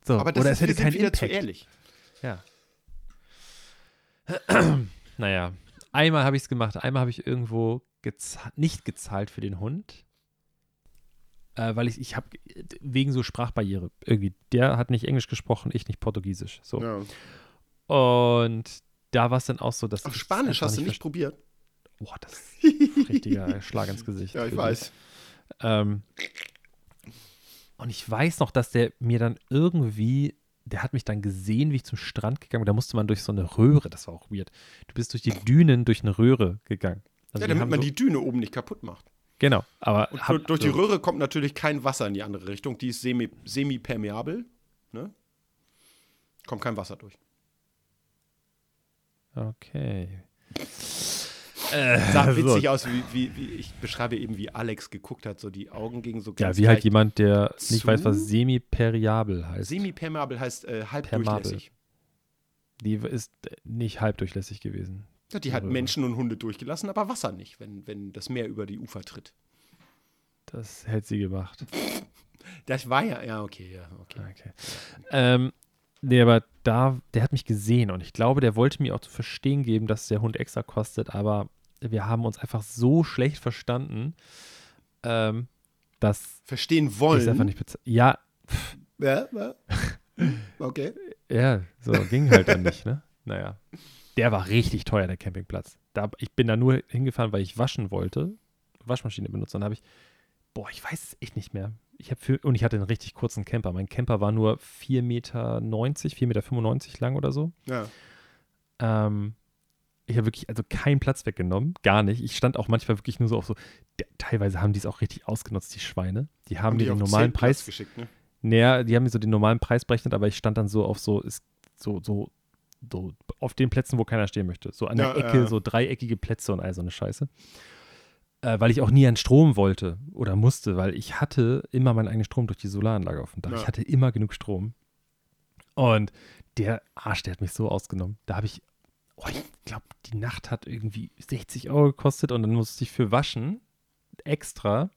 So, Aber das oder ist, es hätte keinen wieder Impact. zu ehrlich. Ja. naja, einmal habe ich es gemacht, einmal habe ich irgendwo geza nicht gezahlt für den Hund. Äh, weil ich, ich habe wegen so Sprachbarriere irgendwie, der hat nicht Englisch gesprochen, ich nicht Portugiesisch. So. Ja. Und da war es dann auch so, dass Auf Spanisch hast du nicht probiert. Boah, das ist ein richtiger Schlag ins Gesicht. Ja, ich weiß. Ähm, und ich weiß noch, dass der mir dann irgendwie, der hat mich dann gesehen, wie ich zum Strand gegangen bin. Da musste man durch so eine Röhre, das war auch weird. Du bist durch die Dünen durch eine Röhre gegangen. Also Ja, damit man so, die Düne oben nicht kaputt macht. Genau, aber hab- durch- durch die so, Röhre kommt natürlich kein Wasser in die andere Richtung. Die ist semi- semi-permeabel. ne? Kommt kein Wasser durch. Okay. Äh, Sah so. witzig aus, wie, wie, wie ich beschreibe eben, wie Alex geguckt hat, so die Augen gegen so Ja, ganz wie halt jemand, der nicht zu- weiß, was semiperiabel heißt. Semi-permeabel heißt äh, halb Permeabel. durchlässig. Die ist nicht halbdurchlässig gewesen. Ja, die hat. Menschen und Hunde durchgelassen, aber Wasser nicht, wenn, wenn das Meer über die Ufer tritt. Das hätte sie gemacht. Das war ja, ja, okay, ja, okay. Okay. Ähm, nee, aber da, der hat mich gesehen und ich glaube, der wollte mir auch zu verstehen geben, dass der Hund extra kostet, aber wir haben uns einfach so schlecht verstanden, ähm, dass Verstehen wollen. einfach nicht. Ja, Ja, ja. Okay. ja, so ging halt dann nicht, ne? Naja. Der war richtig teuer, der Campingplatz. Da, ich bin da nur hingefahren, weil ich waschen wollte, Waschmaschine benutzen. Dann habe ich, boah, ich weiß es echt nicht mehr. Ich habe für, und ich hatte einen richtig kurzen Camper. Mein Camper war nur 4,90 Meter, 4,95 Meter lang oder so. Ja. Ähm, ich habe wirklich also keinen Platz weggenommen, gar nicht. Ich stand auch manchmal wirklich nur so auf so. Der, teilweise haben die es auch richtig ausgenutzt, die Schweine. Die haben, mir die den auf normalen Preis. geschickt, ne? Naja, die haben mir so den normalen Preis berechnet, aber ich stand dann so auf so, ist, so, so, so auf den Plätzen, wo keiner stehen möchte. So an der Ja, Ecke, ja. so dreieckige Plätze und all so eine Scheiße. Äh, weil ich auch nie an Strom wollte oder musste, weil ich hatte immer meinen eigenen Strom durch die Solaranlage auf dem Dach. Ja. Ich hatte immer genug Strom. Und der Arsch, der hat mich so ausgenommen. Da habe ich, oh, ich glaube, die Nacht hat irgendwie 60 Euro gekostet und dann musste ich für Waschen extra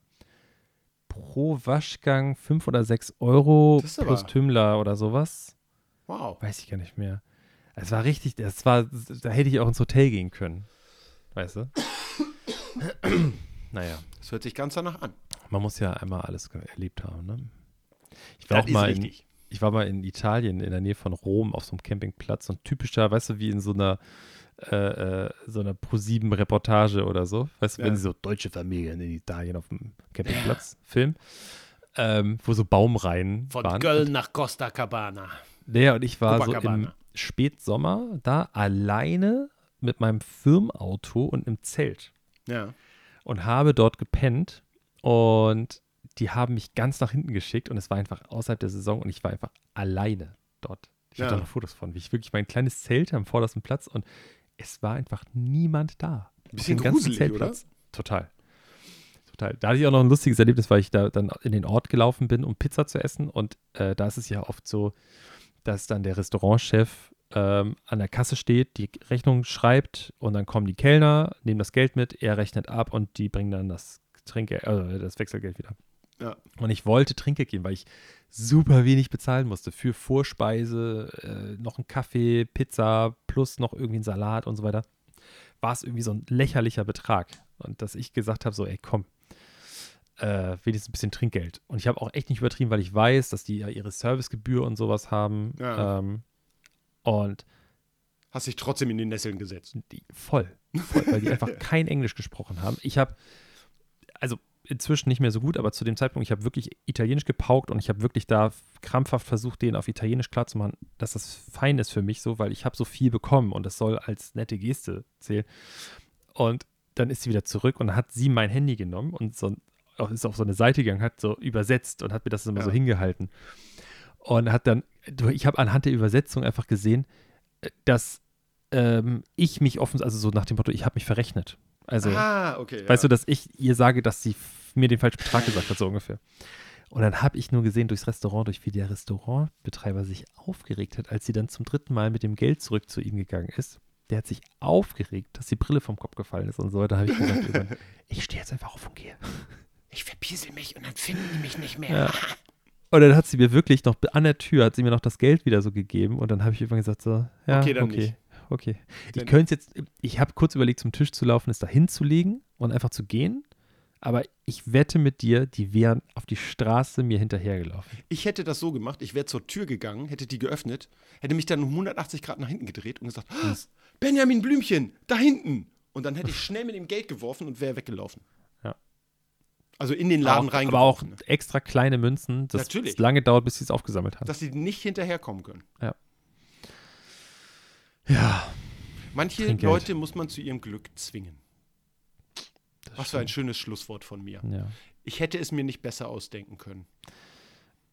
pro Waschgang 5 oder 6 Euro plus aber- Tümmler oder sowas. Wow. Weiß ich gar nicht mehr. Es war richtig, das war, da hätte ich auch ins Hotel gehen können. Weißt du? naja, Das hört sich ganz danach an. man muss ja einmal alles erlebt haben, ne? Ich war Das auch mal in, richtig. Ich war mal in Italien, in der Nähe von Rom, auf so einem Campingplatz und typischer, weißt du, wie in so einer äh, äh, so einer Pro-7-Reportage oder so, weißt du, Ja. wenn sie so deutsche Familien in Italien auf dem Campingplatz filmen, ähm, wo so Baumreihen Von waren. Köln nach Costa Cabana. Nee, und ich war so im Copacabana. Spätsommer da alleine mit meinem Firmenauto und im Zelt Ja. und habe dort gepennt und die haben mich ganz nach hinten geschickt und es war einfach außerhalb der Saison und ich war einfach alleine dort. Ich habe Ja. da noch Fotos von, wie ich wirklich mein kleines Zelt am vordersten Platz und es war einfach niemand da. Auf Bisschen gruselig, Zeltplatz. Total. Total. Da hatte ich auch noch ein lustiges Erlebnis, weil ich da dann in den Ort gelaufen bin, um Pizza zu essen und äh, da ist es ja oft so, dass dann der Restaurantchef ähm, an der Kasse steht, die Rechnung schreibt und dann kommen die Kellner, nehmen das Geld mit, er rechnet ab und die bringen dann das Trinkgeld, äh, das Wechselgeld wieder. Ja. Und ich wollte Trinkgeld geben, weil ich super wenig bezahlen musste für Vorspeise, äh, noch einen Kaffee, Pizza plus noch irgendwie einen Salat und so weiter. War es irgendwie so ein lächerlicher Betrag. Und dass ich gesagt habe, so, ey, komm, äh, wenigstens ein bisschen Trinkgeld. Und ich habe auch echt nicht übertrieben, weil ich weiß, dass die ja ihre Servicegebühr und sowas haben. Ja. Ähm, und Hast dich trotzdem in die Nesseln gesetzt. die, voll, voll, weil die einfach kein Englisch gesprochen haben. Ich habe, also inzwischen nicht mehr so gut, aber zu dem Zeitpunkt, ich habe wirklich Italienisch gepaukt und ich habe wirklich da krampfhaft versucht, denen auf Italienisch klarzumachen, dass das fein ist für mich so, weil ich habe so viel bekommen und das soll als nette Geste zählen. Und dann ist sie wieder zurück und hat sie mein Handy genommen und so, ist auf so eine Seite gegangen, hat so übersetzt und hat mir das immer Ja. so hingehalten. Und hat dann, ich habe anhand der Übersetzung einfach gesehen, dass ähm, ich mich offen, also so nach dem Motto, ich habe mich verrechnet. Also, ah, okay. Ja. weißt du, dass ich ihr sage, dass sie mir den falschen Betrag gesagt hat, so ungefähr. Und dann habe ich nur gesehen durchs Restaurant, durch wie der Restaurantbetreiber sich aufgeregt hat, als sie dann zum dritten Mal mit dem Geld zurück zu ihm gegangen ist. Der hat sich aufgeregt, dass die Brille vom Kopf gefallen ist und so. Da habe ich gesagt, ich stehe jetzt einfach auf und gehe. ich verpiesel mich und dann finden die mich nicht mehr. Ja. Und dann hat sie mir wirklich noch an der Tür, hat sie mir noch das Geld wieder so gegeben und dann habe ich irgendwann gesagt so, ja, Okay, okay, dann okay. nicht. Okay. Ich Dann- könnte jetzt, ich habe kurz überlegt, zum Tisch zu laufen, es da hinzulegen und einfach zu gehen, aber ich wette mit dir, die wären auf die Straße mir hinterhergelaufen. Ich hätte das so gemacht, ich wäre zur Tür gegangen, hätte die geöffnet, hätte mich dann um 180 Grad nach hinten gedreht und gesagt, "Ah, Benjamin Blümchen, da hinten. Und dann hätte ich schnell mit dem Geld geworfen und wäre weggelaufen. Ja. Also in den Laden reingeworfen. aber auch extra kleine Münzen, dass Natürlich. es lange dauert, bis sie es aufgesammelt haben. Dass sie nicht hinterherkommen können. ja, Manche Trinkgeld. Leute muss man zu ihrem Glück zwingen. das Was für ein schönes Schlusswort von mir. Ja. Ich hätte es mir nicht besser ausdenken können.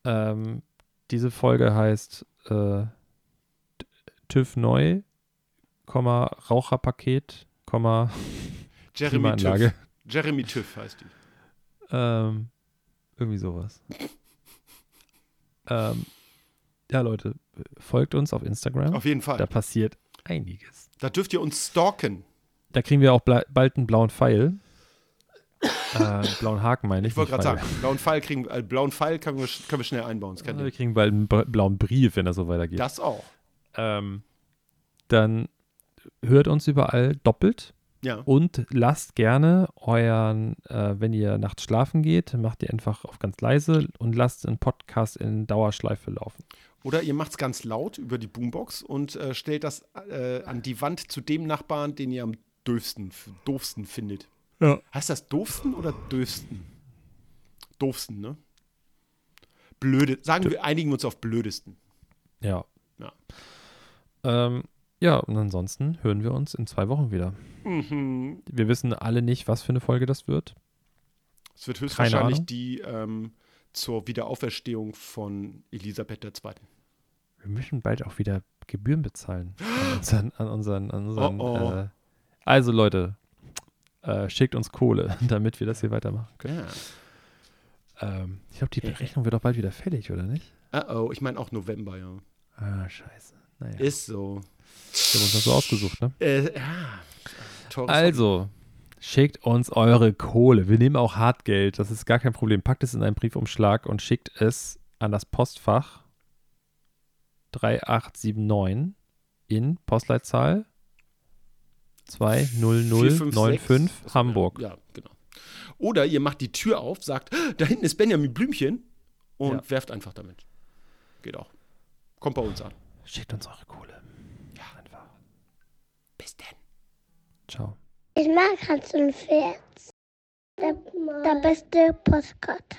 Ähm, diese Folge heißt äh, TÜV neu, Komma, Raucherpaket, Komma, Jeremy TÜV. Jeremy TÜV heißt die. Ähm, irgendwie sowas. ähm, ja, Leute, folgt uns auf Instagram. Auf jeden Fall. Da, passiert einiges. dürft ihr uns stalken. Da kriegen wir auch bald einen blauen Pfeil. Äh, blauen Haken meine ich. Ich wollte gerade sagen, blauen Pfeil, kriegen, äh, blauen Pfeil können, wir, können wir schnell einbauen. Das, Wir kriegen bald einen blauen Brief, wenn das so weitergeht. das auch. Ähm, dann hört uns überall doppelt Ja. und lasst gerne euren, äh, wenn ihr nachts schlafen geht, macht ihr einfach auf ganz leise und lasst einen Podcast in Dauerschleife laufen. Oder ihr macht es ganz laut über die Boombox und äh, stellt das äh, an die Wand zu dem Nachbarn, den ihr am doofsten, doofsten findet. Ja. Heißt das doofsten oder döfsten? Doofsten, ne? Blöde. Sagen wir, einigen wir uns auf blödesten. Ja. Ja. Ähm, ja, und ansonsten hören wir uns in zwei Wochen wieder. Mhm. Wir wissen alle nicht, was für eine Folge das wird. Es wird höchstwahrscheinlich die ähm, zur Wiederauferstehung von Elisabeth II. Wir müssen bald auch wieder Gebühren bezahlen an unseren, an unseren, an unseren Oh, oh. Äh, also Leute, äh, schickt uns Kohle, damit wir das hier weitermachen können. Ja. Ähm, ich glaube, die Berechnung wird auch bald wieder fällig, oder nicht? Uh oh, ich meine auch November, ja. Ah, scheiße. Naja, Ist so. wir haben uns das so ausgesucht, ne? Äh, ja. Teures Also, schickt uns eure Kohle. Wir nehmen auch Hartgeld, das ist gar kein Problem. Packt es in einen Briefumschlag und schickt es an das Postfach 3879 in Postleitzahl 20095 Achso, Hamburg. Ja, ja, genau. Oder ihr macht die Tür auf, sagt, "Ah, da hinten ist Benjamin Blümchen und Ja. werft einfach damit. Geht auch. Kommt bei uns an. Schickt uns eure Kohle. Ja, einfach. Bis denn. Ciao. Ich mag Hans und Pferd. Der, der beste Postkarte.